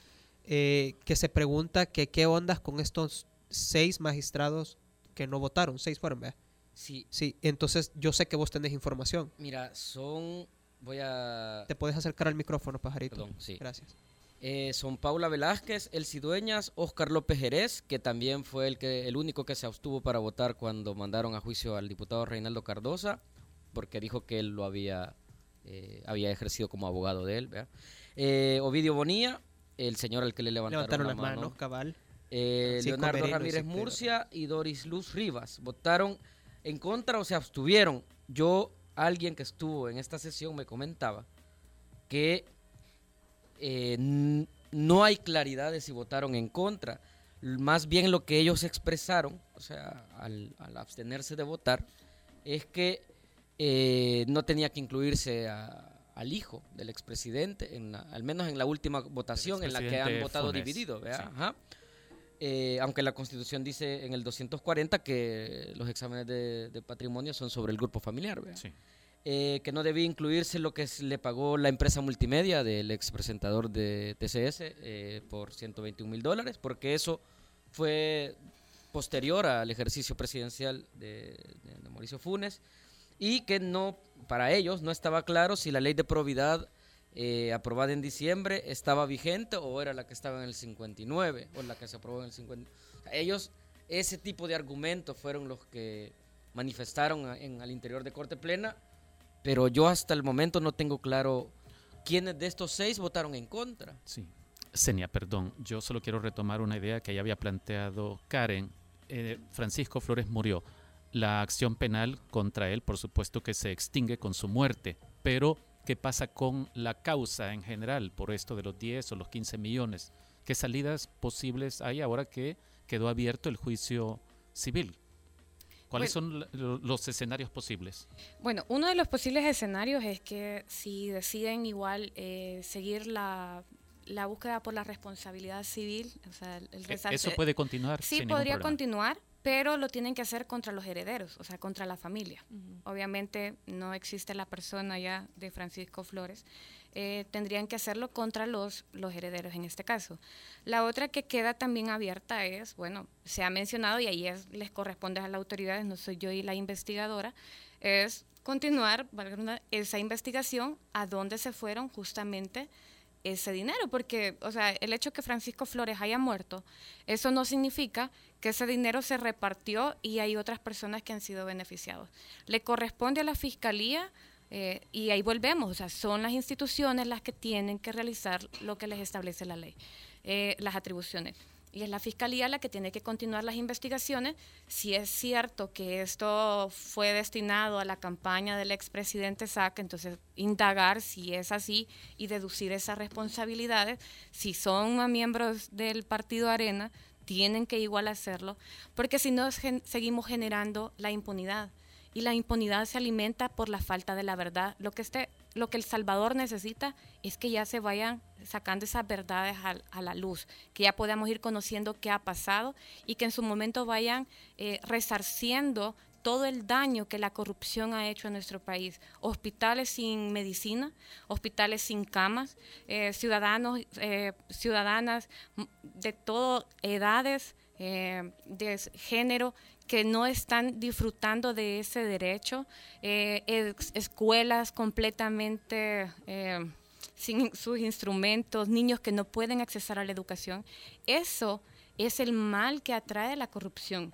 eh, que se pregunta que qué ondas con estos seis magistrados que no votaron, seis fueron, ¿verdad? Sí, Sí, entonces yo sé que vos tenés información. mira, son. Voy a. Te puedes acercar al micrófono, pajarito. Perdón, sí. Gracias. Eh, son Paula Velázquez, Elsie Dueñas, Óscar López Jerez, que también fue el, que, el único que se abstuvo para votar cuando mandaron a juicio al diputado Reinaldo Cardosa, porque dijo que él lo había, eh, había ejercido como abogado de él. Eh, Ovidio Bonilla, el señor al que le levantaron, Levantaron la las mano. manos, cabal. Eh, Leonardo Ramírez cinco- Murcia y Doris Luz Rivas votaron en contra o se abstuvieron. Yo, alguien que estuvo en esta sesión me comentaba que no hay claridad de si votaron en contra. Más bien lo que ellos expresaron, o sea, al, al abstenerse de votar, es que eh, no tenía que incluirse a- al hijo del expresidente, en la- al menos en la última votación en la que han votado Funes, dividido. ¿verdad? sí. Ajá. Eh, aunque la constitución dice en el 240 que los exámenes de, de patrimonio son sobre el grupo familiar. eh, que no debía incluirse lo que le pagó la empresa multimedia del ex presentador de TCS eh, por 121 mil dólares, porque eso fue posterior al ejercicio presidencial de, de- de Mauricio Funes y que no, para ellos no estaba claro si la ley de probidad eh, aprobada en diciembre estaba vigente o era la que estaba en el 59 o la que se aprobó en el 50. Ellos, ese tipo de argumentos fueron los que manifestaron a- en, al interior de Corte Plena, pero yo hasta el momento no tengo claro quiénes de estos seis votaron en contra. Sí. Senia, perdón, yo solo quiero retomar una idea que ya había planteado Karen. Eh, Francisco Flores murió. La acción penal contra él, por supuesto que se extingue con su muerte, pero ¿qué pasa con la causa en general por esto de los 10 o los 15 millones? ¿Qué salidas posibles hay ahora que quedó abierto el juicio civil? ¿Cuáles son los escenarios posibles? Bueno, uno de los posibles escenarios es que si deciden igual eh, seguir la, la búsqueda por la responsabilidad civil, o sea, el, E- resarce- Eso puede continuar. Sí, podría continuar, pero lo tienen que hacer contra los herederos, o sea, contra la familia. Obviamente no existe la persona ya de Francisco Flores. eh, tendrían que hacerlo contra los, los herederos en este caso. La otra que queda también abierta es, bueno, se ha mencionado y ahí es, les corresponde a las autoridades, no soy yo y la investigadora, es continuar esa investigación a dónde se fueron justamente ese dinero, porque, o sea, el hecho que Francisco Flores haya muerto, eso no significa que ese dinero se repartió y hay otras personas que han sido beneficiados. Le corresponde a la fiscalía eh, y ahí volvemos, o sea, son las instituciones las que tienen que realizar lo que les establece la ley, eh, las atribuciones. Y es la fiscalía la que tiene que continuar las investigaciones. Si es cierto que esto fue destinado a la campaña del expresidente Sac, entonces indagar si es así y deducir esas responsabilidades. Si son miembros del partido Arena, tienen que igual hacerlo, porque si no seguimos generando la impunidad y la impunidad se alimenta por la falta de la verdad. Lo que este, lo que el Salvador necesita es que ya se vayan sacando esas verdades a, la luz, que ya podamos ir conociendo qué ha pasado y que en su momento vayan eh, resarciendo todo el daño que la corrupción ha hecho en nuestro país. Hospitales sin medicina, hospitales sin camas, eh, ciudadanos, eh, ciudadanas de todas edades, eh, de género, que no están disfrutando de ese derecho, eh, escuelas completamente eh, sin sus instrumentos, niños que no pueden accesar a la educación. Eso es el mal que atrae la corrupción.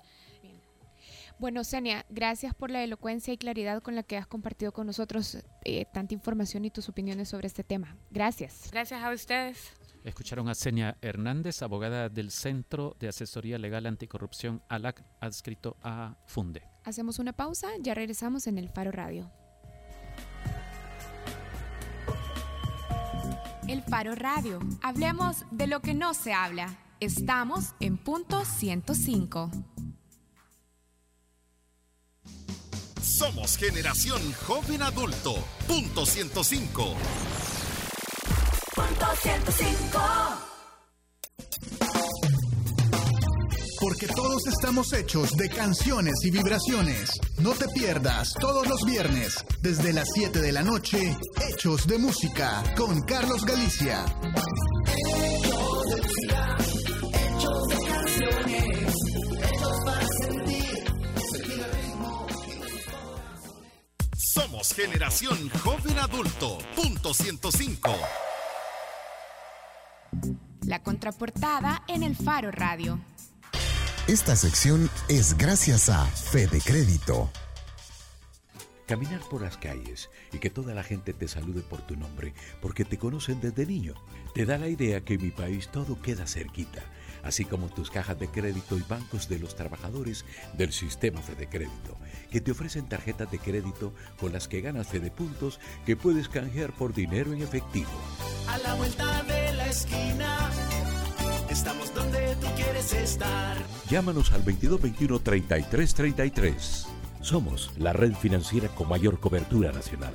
Bueno, Senia, gracias por la elocuencia y claridad con la que has compartido con nosotros eh, tanta información y tus opiniones sobre este tema. Gracias. Gracias a ustedes. Escucharon a Senia Hernández, abogada del Centro de Asesoría Legal Anticorrupción ALAC, adscrito a FUNDE. Hacemos una pausa, ya regresamos en el Faro Radio. El Faro Radio. Hablemos de lo que no se habla. Estamos en punto 105. Somos generación joven adulto. Punto 105. Punto 105. Porque todos estamos hechos de canciones y vibraciones. No te pierdas todos los viernes, desde las 7 de la noche, Hechos de Música, con Carlos Galicia. Hechos de música, hechos de canciones, hechos para sentir, sentir el ritmo. Somos generación joven adulto. Punto 105. La contraportada en el Faro Radio. Esta sección es gracias a Fede Crédito. Caminar por las calles y que toda la gente te salude por tu nombre porque te conocen desde niño, te da la idea que en mi país todo queda cerquita, así como tus cajas de crédito y bancos de los trabajadores del sistema Fede Crédito, que te ofrecen tarjetas de crédito con las que ganas Fede Puntos que puedes canjear por dinero en efectivo. A la vuelta de la esquina, estamos donde tú quieres estar. Llámanos al 2221 3333. Somos la red financiera con mayor cobertura nacional.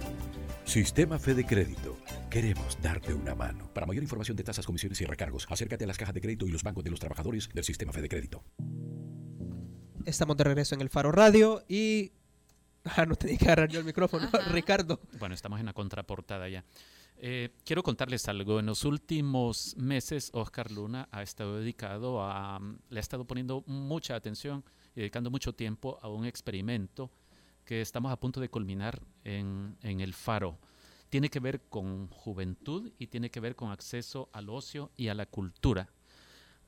Sistema Fede Crédito. Queremos darte una mano. Para mayor información de tasas, comisiones y recargos, acércate a las cajas de crédito y los bancos de los trabajadores del Sistema Fede Crédito. Estamos de regreso en el Faro Radio y... Ah, no tenía que agarrar yo el micrófono, Ricardo. Bueno, estamos en la contraportada ya. Eh, quiero contarles algo. En los últimos meses, Oscar Luna ha estado dedicado a, le ha estado poniendo mucha atención y dedicando mucho tiempo a un experimento que estamos a punto de culminar en, en el Faro. tiene que ver con juventud y tiene que ver con acceso al ocio y a la cultura.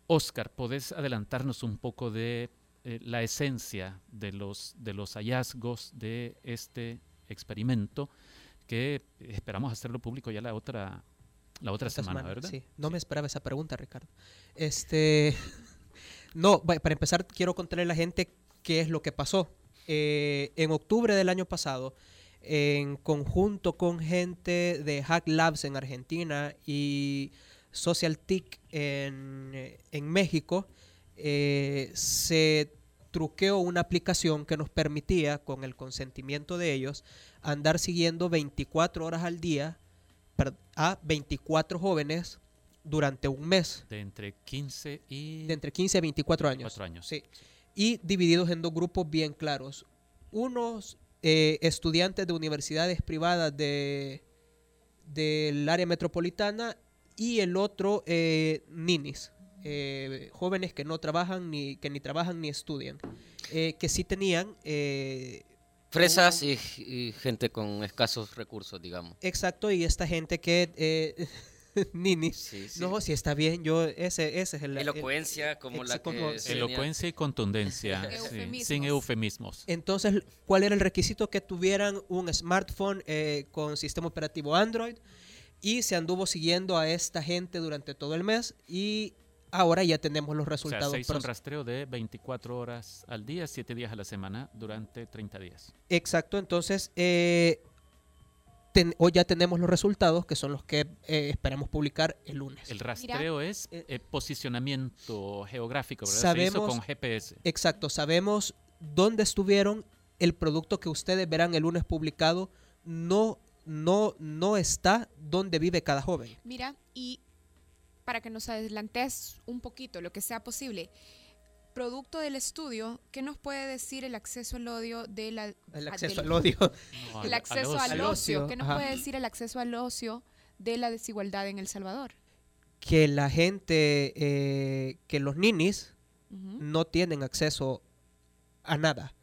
Oscar, ¿podés adelantarnos un poco de eh, la esencia de los, de los hallazgos de este experimento que esperamos hacerlo público ya la otra, la otra semana, ¿verdad? Sí, no me esperaba esa pregunta, Ricardo. Este, [laughs] no, para empezar quiero contarle a la gente qué es lo que pasó. Eh, en octubre del año pasado, en conjunto con gente de Hack Labs en Argentina y Social TIC en, en México, eh, se truqueó una aplicación que nos permitía, con el consentimiento de ellos, andar siguiendo 24 horas al día a 24 jóvenes durante un mes, De entre 15 y de entre 15 a 24 años. 4 años. Sí. Y divididos en dos grupos bien claros. Unos eh, estudiantes de universidades privadas de, del área metropolitana y el otro eh, ninis, eh, jóvenes que no trabajan ni que ni trabajan ni estudian, eh, que sí tenían Fresas y, y gente con escasos recursos, digamos. Exacto, y esta gente que... [laughs] [laughs] Ninis. Sí, sí. No, si está bien, yo... Ese, ese es el... el- Elocuencia como la Exacto, que como- se Elocuencia y contundencia, [laughs] Eufemismos. sin eufemismos. Entonces, ¿cuál era el requisito? Que tuvieran un smartphone eh, con sistema operativo Android y se anduvo siguiendo a esta gente durante todo el mes y ahora ya tenemos los O sea, resultados. se hizo un rastreo de 24 horas al día, 7 días a la semana, durante 30 días. Exacto, entonces eh, ten- hoy ya tenemos los resultados que son los que eh, esperamos publicar el lunes. El rastreo es eh, posicionamiento geográfico, ¿verdad? se hizo sabemos- con GPS. Exacto, sabemos dónde estuvieron. El producto que ustedes verán el lunes publicado no, no, no está donde vive cada joven. Mira, y para que nos adelantes un poquito, lo que sea posible, producto del estudio, ¿qué nos puede decir el acceso al odio de la... El acceso del- al odio. No, El acceso al al, Al ocio. ¿Qué nos ajá. puede decir el acceso al ocio de la desigualdad en El Salvador? que la gente, eh, que los ninis no tienen acceso a nada.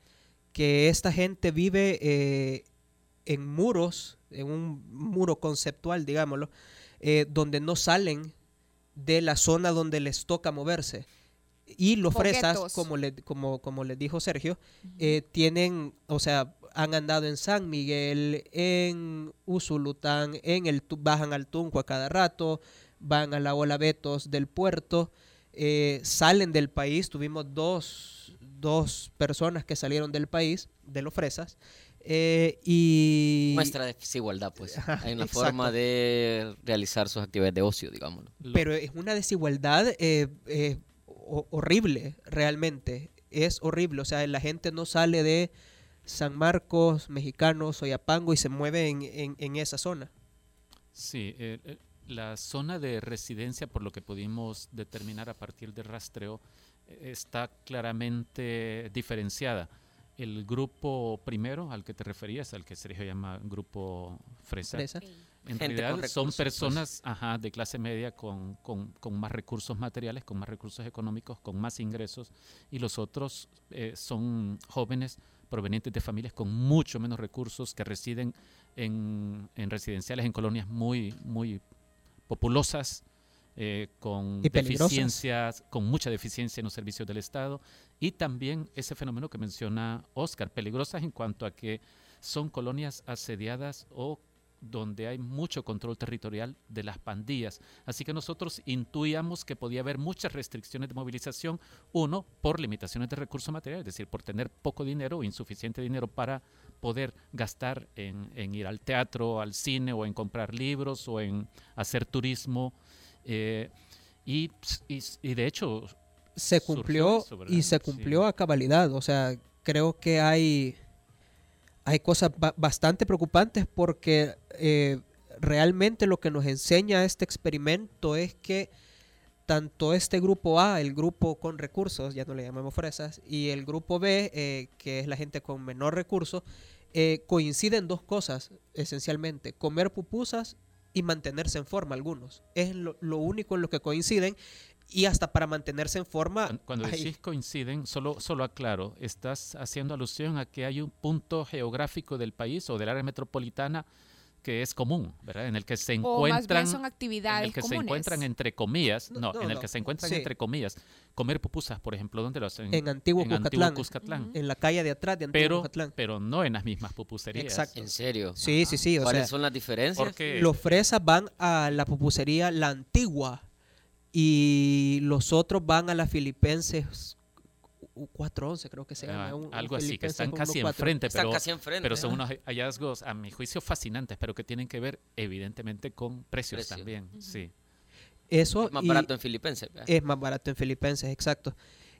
Que esta gente vive eh, en muros, en un muro conceptual, digámoslo, eh, donde no salen de la zona donde les toca moverse. Y los fresas, como, le, como, como les dijo Sergio, eh, tienen, o sea, han andado en San Miguel, en Usulután, en el bajan al Tunco a cada rato, van a la Ola Betos del puerto, eh, salen del país. Tuvimos dos, dos personas que salieron del país, de los fresas, eh, y... Muestra desigualdad, pues. Hay una exacto. forma de realizar sus actividades de ocio, digámoslo. Pero es una desigualdad eh, eh, horrible, realmente. Es horrible. O sea, la gente no sale de San Marcos, Mexicano, Soyapango y se mueve en, en- en esa zona. Sí, eh, eh, la zona de residencia, por lo que pudimos determinar a partir del rastreo, eh, está claramente diferenciada. El grupo primero al que te referías, al que Sergio llama grupo fresa, Fresa. En Gente realidad son pues. personas ajá, de clase media con, con- con más recursos materiales, con más recursos económicos, con más ingresos, y los otros eh, son jóvenes provenientes de familias con mucho menos recursos que residen en, en residenciales, en colonias muy, muy populosas, eh, con Y deficiencias, con mucha deficiencia en los servicios del Estado, y también ese fenómeno que menciona Oscar, peligrosas en cuanto a que son colonias asediadas o donde hay mucho control territorial de las pandillas. Así que nosotros intuíamos que podía haber muchas restricciones de movilización, uno, por limitaciones de recursos materiales, es decir, por tener poco dinero o insuficiente dinero para poder gastar en, en ir al teatro, al cine o en comprar libros o en hacer turismo. eh, y, y- y de hecho, Se cumplió eso, y se Sí. cumplió a cabalidad. O sea, creo que hay, hay cosas ba- bastante preocupantes porque eh, realmente lo que nos enseña este experimento es que tanto este grupo A, el grupo con recursos, ya no le llamamos fresas, y el grupo B, eh, que es la gente con menor recurso, eh, coinciden dos cosas esencialmente, comer pupusas y mantenerse en forma algunos. Es lo único en lo que coinciden y hasta para mantenerse en forma... Cuan- Cuando decís coinciden, solo, solo aclaro, estás haciendo alusión a que hay un punto geográfico del país o del área metropolitana que es común, ¿verdad? En el que se O encuentran más bien son en actividades el que se comunes. encuentran entre comillas, No, no, no, en el no. que se encuentran Sí. entre comillas, comer pupusas, por ejemplo, ¿dónde lo hacen? En Antiguo en Antiguo Cuscatlán. Cuscatlán. En la calle de atrás de Antiguo Pero, Cuscatlán. pero no en las mismas pupuserías. Exacto. ¿En serio? Sí, sí, sí. O ¿Cuáles sea, son las diferencias? Porque los fresas van a la pupusería La Antigua y los otros van a la Filipenses U- 411, creo que se llama. ah, un- un algo así, que están casi 114. enfrente, Están pero, casi enfrente. pero son ¿eh? unos hallazgos, a mi juicio, fascinantes, pero que tienen que ver evidentemente con precios Precio. también. Sí. Eso Es más y barato en Filipenses. ¿verdad? es más barato en Filipenses, exacto.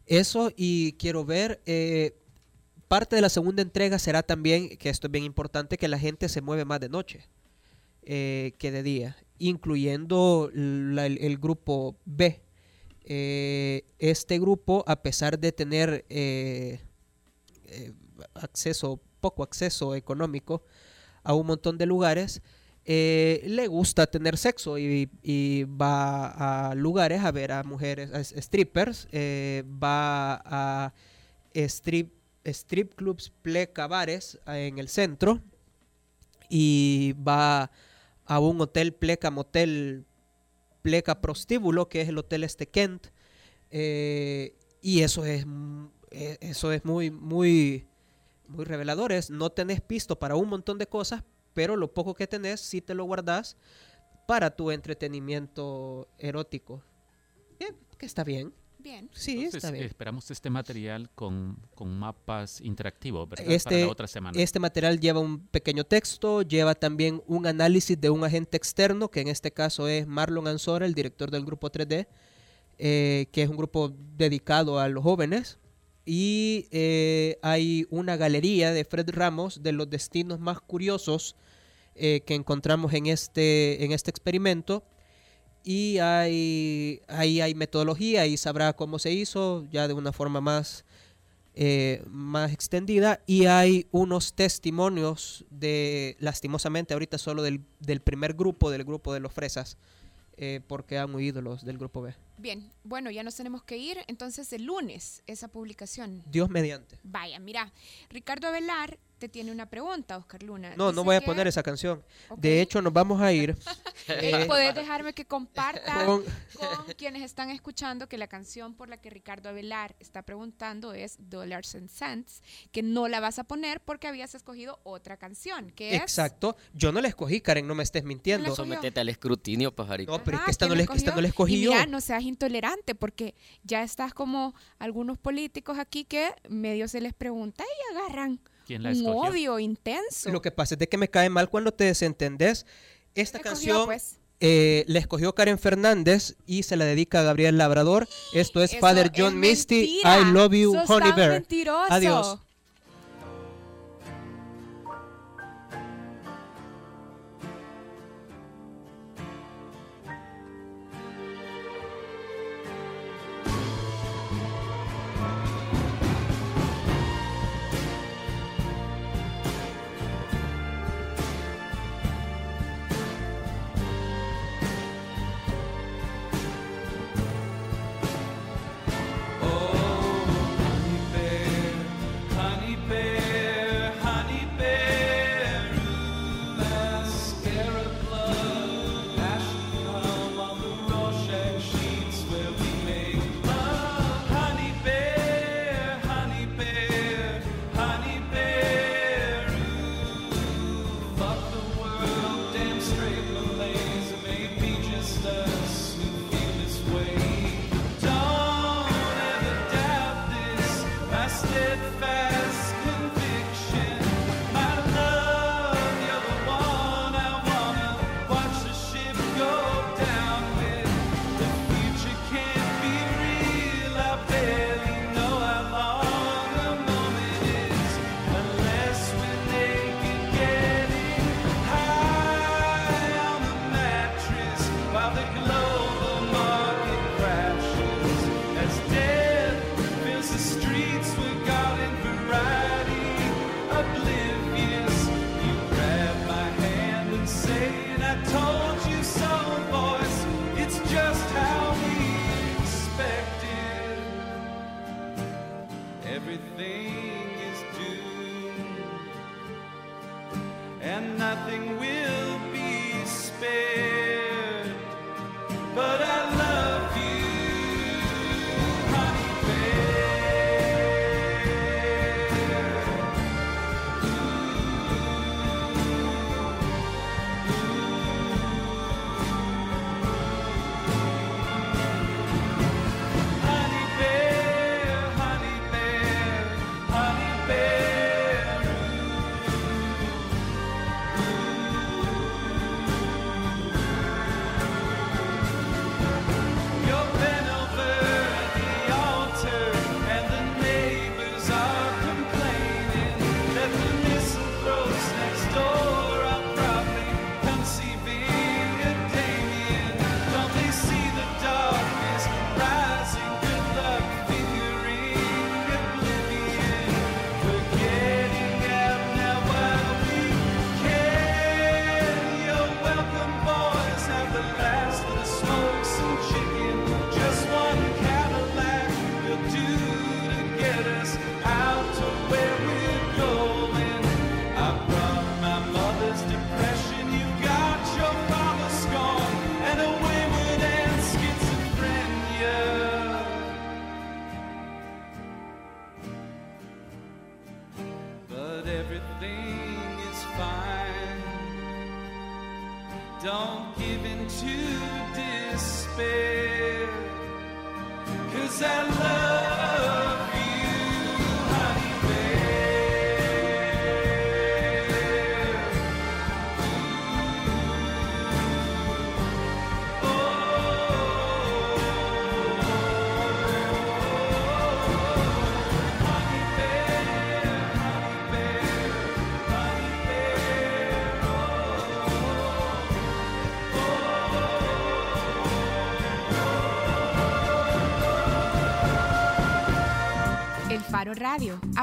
Eso y quiero ver, eh, parte de la segunda entrega será también, que esto es bien importante, que la gente se mueve más de noche eh, que de día, incluyendo el, grupo B. Eh, este grupo, a pesar de tener eh, eh, acceso, poco acceso económico a un montón de lugares, le gusta tener sexo y, va a lugares a ver a mujeres, a strippers, va a strip, strip clubs, pleca, bares eh, en el centro y va a un hotel pleca, motel pleca prostíbulo, que es el hotel este Kent, eh, y eso es, eh, eso es muy, muy, muy revelador. Es, no tenés pisto para un montón de cosas, pero lo poco que tenés sí te lo guardás para tu entretenimiento erótico. Que está bien. Bien. Sí, Entonces, está bien. esperamos este material con, con mapas interactivos, ¿verdad? Para Este, la otra semana. este material lleva un pequeño texto, lleva también un análisis de un agente externo, que en este caso es Marlon Ansora, el director del grupo 3D, eh, que es un grupo dedicado a los jóvenes. Y eh, hay una galería de Fred Ramos de los destinos más curiosos eh, que encontramos en este, en este experimento. Y hay, ahí hay metodología y sabrá cómo se hizo ya de una forma más, eh, más extendida. Y hay unos testimonios de, lastimosamente, ahorita solo del, del primer grupo, del grupo de los fresas, eh, porque han huido los del grupo B. Bien, bueno, ya nos tenemos que ir. Entonces, el lunes, esa publicación. Dios mediante. Vaya, mira, Ricardo Avelar te tiene una pregunta, Oscar Luna. No, no Dice voy a que- poner esa canción. Ok. De hecho, nos vamos a ir. [laughs] Eh, ¿Puedes dejarme que comparta [laughs] con- con quienes están escuchando que la canción por la que Ricardo Avelar está preguntando es Dollars and Cents, que no la vas a poner porque habías escogido otra canción, que es... Exacto. Yo no la escogí, Karen, no me estés mintiendo. Sometete al escrutinio, pajarito. No, pero es Ajá, que esta no, ¿quién la, esta no la escogió? escogí Y yo. mira, no seas intolerante porque ya estás como algunos políticos aquí que medio se les pregunta y agarran ¿Quién la un odio intenso. Lo que pasa es de que me cae mal cuando te desentendés. Esta escogió, canción pues. eh, la escogió Karen Fernández y se la dedica a Gabriel Labrador. Esto es Eso Father es John Misty. I love you, Sos Honey Bear. mentiroso. Adiós.